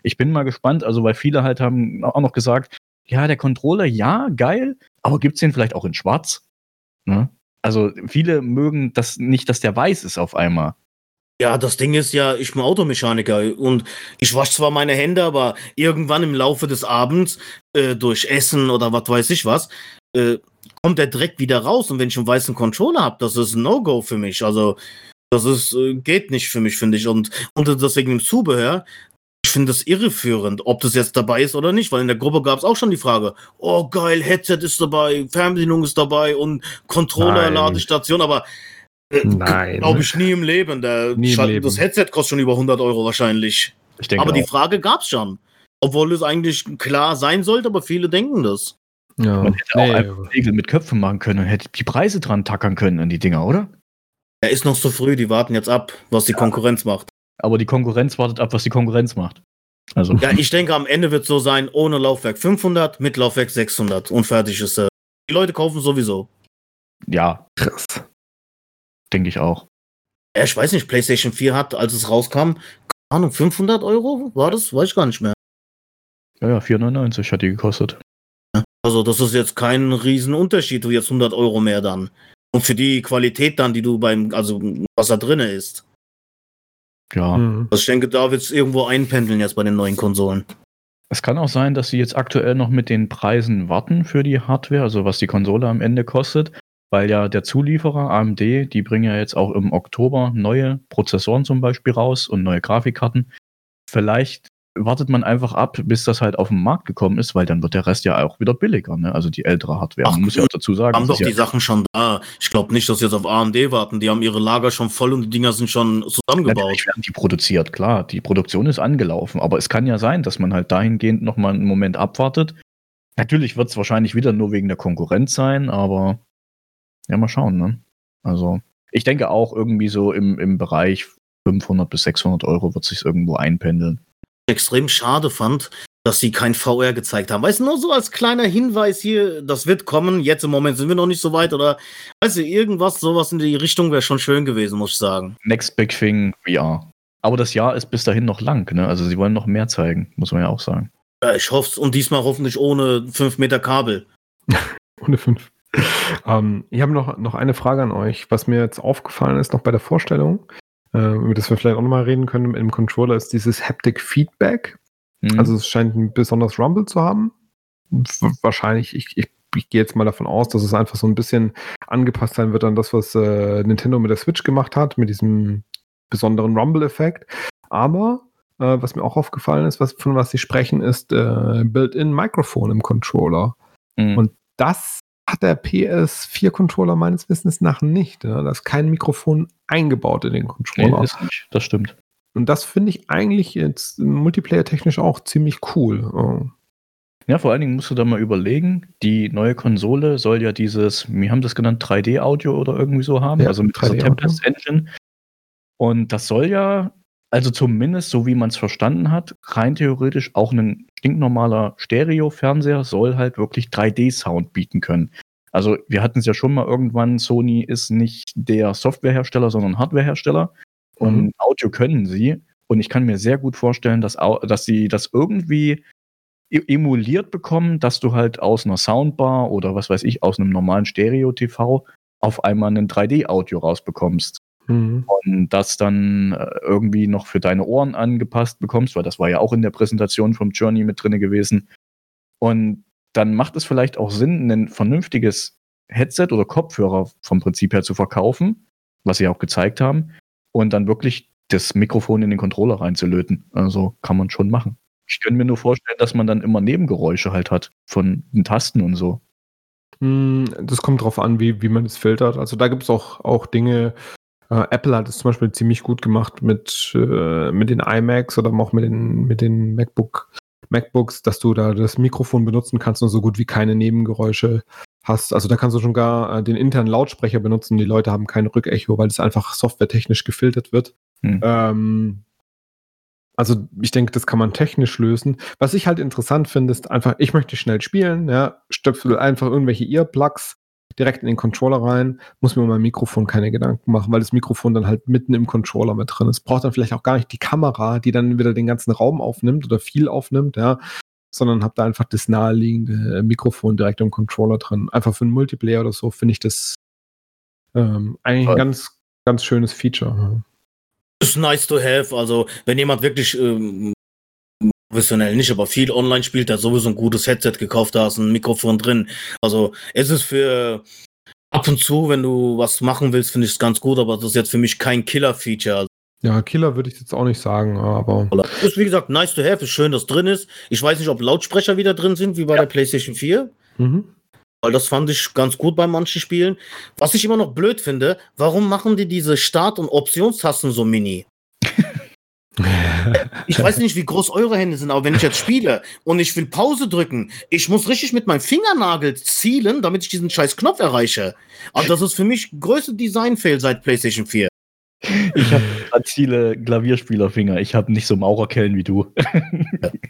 Ich bin mal gespannt, also weil viele halt haben auch noch gesagt, ja, der Controller, ja, geil, aber gibt es den vielleicht auch in schwarz? Ne? Also viele mögen das nicht, dass der weiß ist auf einmal. Ja, das Ding ist ja, ich bin Automechaniker und ich wasche zwar meine Hände, aber irgendwann im Laufe des Abends äh, durch Essen oder was weiß ich was, äh, kommt der Dreck wieder raus und wenn ich einen weißen Controller habe, das ist ein No-Go für mich. Also das ist äh, geht nicht für mich, finde ich. Und, und deswegen im Zubehör, finde das irreführend, ob das jetzt dabei ist oder nicht, weil in der Gruppe gab es auch schon die Frage, oh geil, Headset ist dabei, Fernbedienung ist dabei und Controller, Nein. Ladestation, aber äh, Nein. Glaube ich nie im Leben. Der Nie im Leben. Das Headset kostet schon über 100 Euro wahrscheinlich. Ich denke aber die auch. Frage gab's schon. Obwohl es eigentlich klar sein sollte, aber viele denken das. Ja. Man hätte auch Nee, einfach Regel mit Köpfen machen können und hätte die Preise dran tackern können an die Dinger, oder? Er ist noch zu früh, die warten jetzt ab, was die Konkurrenz macht. Aber die Konkurrenz wartet ab, was die Konkurrenz macht. Also, Ja, ich denke, am Ende wird so sein, ohne Laufwerk 500, mit Laufwerk 600 und fertig ist er. Die Leute kaufen sowieso. ja, krass. denke ich auch. Ja, ich weiß nicht, PlayStation 4 hat, als es rauskam, keine Ahnung, 500 Euro? War das? Weiß ich gar nicht mehr. Ja, ja, 4,99 hat die gekostet. Also, das ist jetzt kein Riesenunterschied, du jetzt 100 Euro mehr dann. Und für die Qualität dann, die du beim, also was da drinne ist. Ja, Mhm. Also ich denke, da wird es irgendwo einpendeln jetzt bei den neuen Konsolen. Es kann auch sein, dass sie jetzt aktuell noch mit den Preisen warten für die Hardware, also was die Konsole am Ende kostet, weil ja der Zulieferer AMD, die bringen ja jetzt auch im Oktober neue Prozessoren zum Beispiel raus und neue Grafikkarten. Vielleicht wartet man einfach ab, bis das halt auf den Markt gekommen ist, weil dann wird der Rest ja auch wieder billiger, ne? Also die ältere Hardware. Ach, man muss ja auch dazu sagen. haben doch die ja, Sachen schon da. Ich glaube nicht, dass sie jetzt auf AMD warten. Die haben ihre Lager schon voll und die Dinger sind schon zusammengebaut. Natürlich werden die produziert, klar. Die Produktion ist angelaufen, aber es kann ja sein, dass man halt dahingehend nochmal einen Moment abwartet. Natürlich wird es wahrscheinlich wieder nur wegen der Konkurrenz sein, aber ja, mal schauen, ne? Also, ich denke auch irgendwie so im, im Bereich 500 bis 600 Euro wird sich irgendwo einpendeln. Extrem schade fand, dass sie kein VR gezeigt haben. Weißt du, nur so als kleiner Hinweis hier, das wird kommen. Jetzt im Moment sind wir noch nicht so weit oder, weißt du, irgendwas, sowas in die Richtung wäre schon schön gewesen, muss ich sagen. Next Big Thing VR. Aber das Jahr ist bis dahin noch lang, ne? Also sie wollen noch mehr zeigen, muss man ja auch sagen. Ja, ich hoffe und diesmal hoffentlich ohne 5 Meter Kabel. Ohne fünf. Ähm, ich habe noch, noch eine Frage an euch. Was mir jetzt aufgefallen ist, noch bei der Vorstellung, äh, über das wir vielleicht auch nochmal reden können im Controller, ist dieses Haptic Feedback. Mhm. Also es scheint ein besonderes Rumble zu haben. Wahrscheinlich, ich, ich, ich gehe jetzt mal davon aus, dass es einfach so ein bisschen angepasst sein wird an das, was äh, Nintendo mit der Switch gemacht hat, mit diesem besonderen Rumble-Effekt. Aber äh, was mir auch aufgefallen ist, was, von was sie sprechen, ist äh, Built-in-Mikrofon im Controller. Mhm. Und das hat der PS4-Controller meines Wissens nach nicht. Ne? Da ist kein Mikrofon eingebaut in den Controller. nee, ist nicht. Das stimmt. Und das finde ich eigentlich jetzt multiplayer-technisch auch ziemlich cool. Oh. Ja, vor allen Dingen musst du da mal überlegen, die neue Konsole soll ja dieses, wie haben das genannt, 3D-Audio oder irgendwie so haben, Ja, also mit dieser 3D-Audio. Tempest-Engine. Und das soll ja, also zumindest so wie man es verstanden hat, rein theoretisch auch ein stinknormaler Stereo-Fernseher soll halt wirklich 3D-Sound bieten können. Also wir hatten es ja schon mal irgendwann, Sony ist nicht der Softwarehersteller, sondern Hardwarehersteller. Und Mhm. Audio können sie. Und ich kann mir sehr gut vorstellen, dass, dass sie das irgendwie e- emuliert bekommen, dass du halt aus einer Soundbar oder was weiß ich, aus einem normalen Stereo-TV auf einmal ein 3D-Audio rausbekommst Mhm. und das dann äh, irgendwie noch für deine Ohren angepasst bekommst, weil das war ja auch in der Präsentation vom Journey mit drinne gewesen. Und dann macht es vielleicht auch Sinn, ein vernünftiges Headset oder Kopfhörer vom Prinzip her zu verkaufen, was sie auch gezeigt haben, und dann wirklich das Mikrofon in den Controller reinzulöten. Also kann man schon machen. Ich könnte mir nur vorstellen, dass man dann immer Nebengeräusche halt hat von den Tasten und so. Mm, Das kommt drauf an, wie, wie man es filtert. Also da gibt es auch, auch Dinge. Äh, Apple hat es zum Beispiel ziemlich gut gemacht mit, äh, mit den iMacs oder auch mit den, mit den MacBook, MacBooks, dass du da das Mikrofon benutzen kannst und so gut wie keine Nebengeräusche hast. Also da kannst du schon gar äh, den internen Lautsprecher benutzen. Die Leute haben kein Rückecho, weil es einfach softwaretechnisch gefiltert wird. Hm. Ähm, also ich denke, das kann man technisch lösen. Was ich halt interessant finde, ist einfach, ich möchte schnell spielen, ja, stöpsel einfach irgendwelche Earplugs direkt in den Controller rein, muss mir um mein Mikrofon keine Gedanken machen, weil das Mikrofon dann halt mitten im Controller mit drin ist. Braucht dann vielleicht auch gar nicht die Kamera, die dann wieder den ganzen Raum aufnimmt oder viel aufnimmt, ja, sondern habe da einfach das naheliegende äh, Mikrofon direkt im Controller drin. Einfach für einen Multiplayer oder so finde ich das ähm, eigentlich ein ganz, ganz schönes Feature. ja. Ist nice to have. Also, wenn jemand wirklich ähm, professionell nicht, aber viel online spielt, der sowieso ein gutes Headset gekauft, da ist ein Mikrofon drin. Also, es ist für ab und zu, wenn du was machen willst, finde ich es ganz gut, aber das ist jetzt für mich kein Killer-Feature. Ja, Killer würde ich jetzt auch nicht sagen, aber Ist wie gesagt nice to have, ist schön, dass drin ist. Ich weiß nicht, ob Lautsprecher wieder drin sind, wie bei der PlayStation 4. mhm. Weil das fand ich ganz gut bei manchen Spielen. Was ich immer noch blöd finde, warum machen die diese Start- und Optionstasten so mini? Ich weiß nicht, wie groß eure Hände sind, aber wenn ich jetzt spiele und ich will Pause drücken, ich muss richtig mit meinem Fingernagel zielen, damit ich diesen scheiß Knopf erreiche. Und das ist für mich größte Design-Fail seit PlayStation 4. Ich habe viele Klavierspielerfinger. Ich habe nicht so Maurerkellen wie du.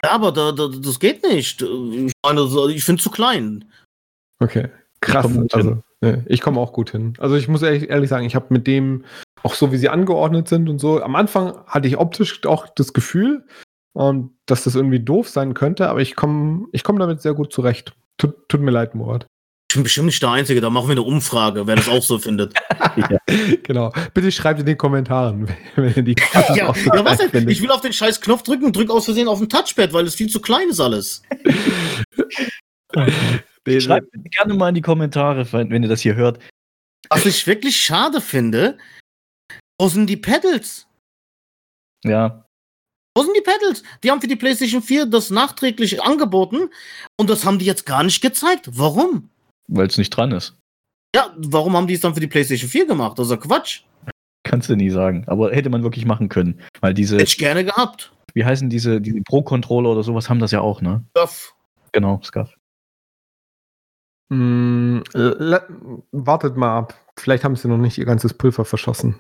Ja, aber da, da, das geht nicht. Ich meine, ich finde zu klein. Okay. Krass. komm gut also, ne, ich komme auch gut hin. Also ich muss ehrlich, ehrlich sagen, ich habe mit dem, auch so wie sie angeordnet sind und so, am Anfang hatte ich optisch auch das Gefühl, ähm, dass das irgendwie doof sein könnte, aber ich komme ich komm damit sehr gut zurecht. Tut, tut mir leid, Murat. Ich bin bestimmt nicht der Einzige, da machen wir eine Umfrage, wer das auch so findet. ja. Genau. Bitte schreibt in den Kommentaren, wenn ihr die ja, ja, was denn? Ich will auf den scheiß Knopf drücken und drücke aus Versehen auf den Touchpad, weil es viel zu klein ist alles. Schreibt gerne mal in die Kommentare, wenn ihr das hier hört. Was ich wirklich schade finde, wo sind die Pedals? Ja. Wo sind die Pedals? Die haben für die PlayStation 4 das nachträglich angeboten und das haben die jetzt gar nicht gezeigt. Warum? Weil es nicht dran ist. Ja, warum haben die es dann für die PlayStation 4 gemacht? Das ist ja Quatsch. Kannst du nie sagen. Aber hätte man wirklich machen können. Weil diese. Hätte ich gerne gehabt. Wie heißen diese, diese Pro-Controller oder sowas haben das ja auch, ne? Scuff. Genau, Scuff. Mm, wartet mal ab. Vielleicht haben sie noch nicht ihr ganzes Pulver verschossen.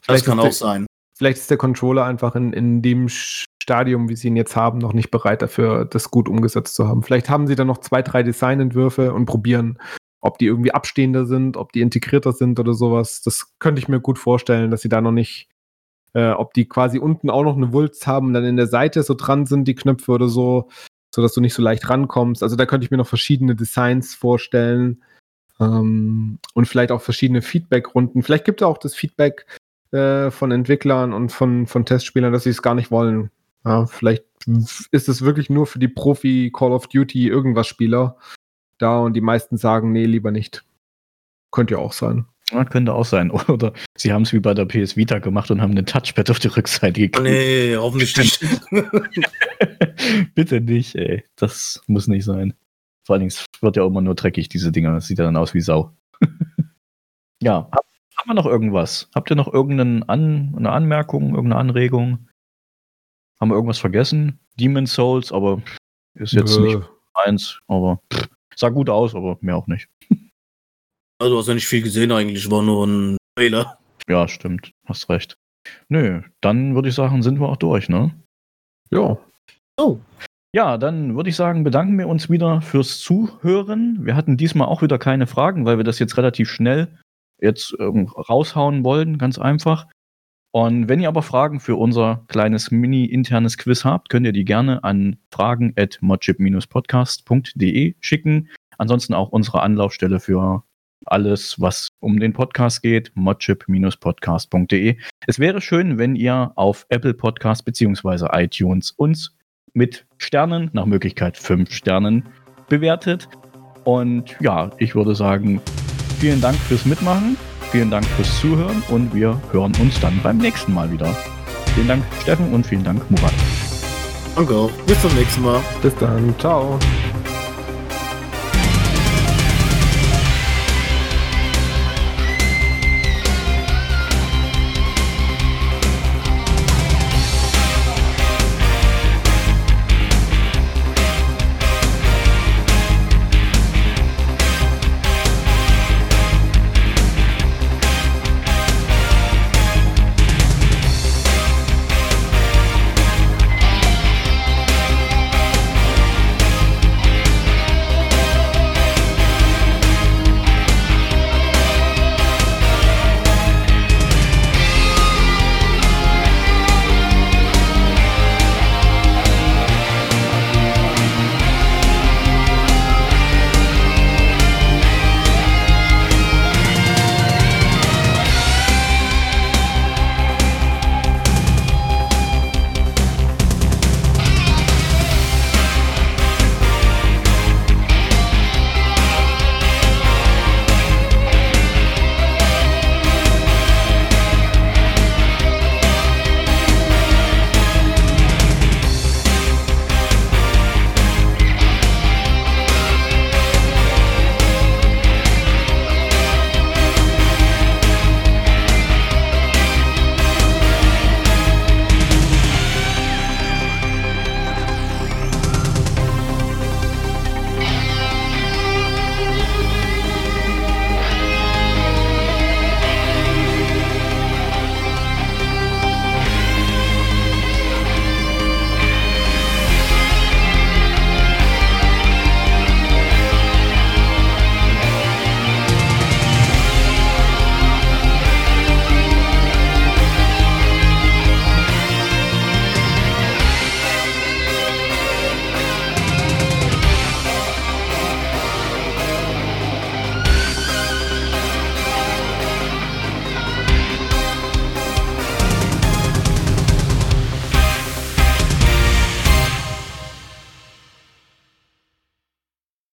Vielleicht das kann auch der, sein. Vielleicht ist der Controller einfach in, in dem Stadium, wie sie ihn jetzt haben, noch nicht bereit dafür, das gut umgesetzt zu haben. Vielleicht haben sie dann noch zwei, drei Designentwürfe und probieren, ob die irgendwie abstehender sind, ob die integrierter sind oder sowas. Das könnte ich mir gut vorstellen, dass sie da noch nicht, äh, ob die quasi unten auch noch eine Wulst haben und dann in der Seite so dran sind, die Knöpfe oder so, sodass du nicht so leicht rankommst. Also da könnte ich mir noch verschiedene Designs vorstellen. Ähm, und vielleicht auch verschiedene Feedback-Runden. Vielleicht gibt es auch das Feedback äh, von Entwicklern und von, von Testspielern, dass sie es gar nicht wollen. Ja, vielleicht ist es wirklich nur für die Profi Call of Duty irgendwas Spieler da und die meisten sagen, nee, lieber nicht. Könnte ja auch sein. Ja, könnte auch sein. Oder sie haben es wie bei der PS Vita gemacht und haben einen Touchpad auf die Rückseite gekriegt. Nee, hoffentlich nicht. Bitte nicht, ey. Das muss nicht sein. Vor allen Dingen, es wird ja immer nur dreckig, diese Dinger. Das sieht ja dann aus wie Sau. ja, haben wir noch irgendwas? Habt ihr noch irgendeine An eine Anmerkung, irgendeine Anregung? Haben wir irgendwas vergessen? Demon's Souls, aber ist jetzt Nö. nicht eins, aber pff, sah gut aus, aber mehr auch nicht. Also du hast ja nicht viel gesehen eigentlich, war nur ein Trailer. Ja, stimmt, hast recht. Nö, dann würde ich sagen, sind wir auch durch, ne? Ja. Oh. Ja, dann würde ich sagen, bedanken wir uns wieder fürs Zuhören. Wir hatten diesmal auch wieder keine Fragen, weil wir das jetzt relativ schnell jetzt ähm, raushauen wollen, ganz einfach. Und wenn ihr aber Fragen für unser kleines mini-internes Quiz habt, könnt ihr die gerne an fragen.modchip-podcast.de schicken. Ansonsten auch unsere Anlaufstelle für alles, was um den Podcast geht, modchip-podcast.de. Es wäre schön, wenn ihr auf Apple Podcast bzw. iTunes uns mit Sternen, nach Möglichkeit fünf Sternen, bewertet. Und ja, ich würde sagen, vielen Dank fürs Mitmachen. Vielen Dank fürs Zuhören und wir hören uns dann beim nächsten Mal wieder. Vielen Dank, Steffen, und vielen Dank, Murat. Danke. Bis zum nächsten Mal. Bis dann. Ciao.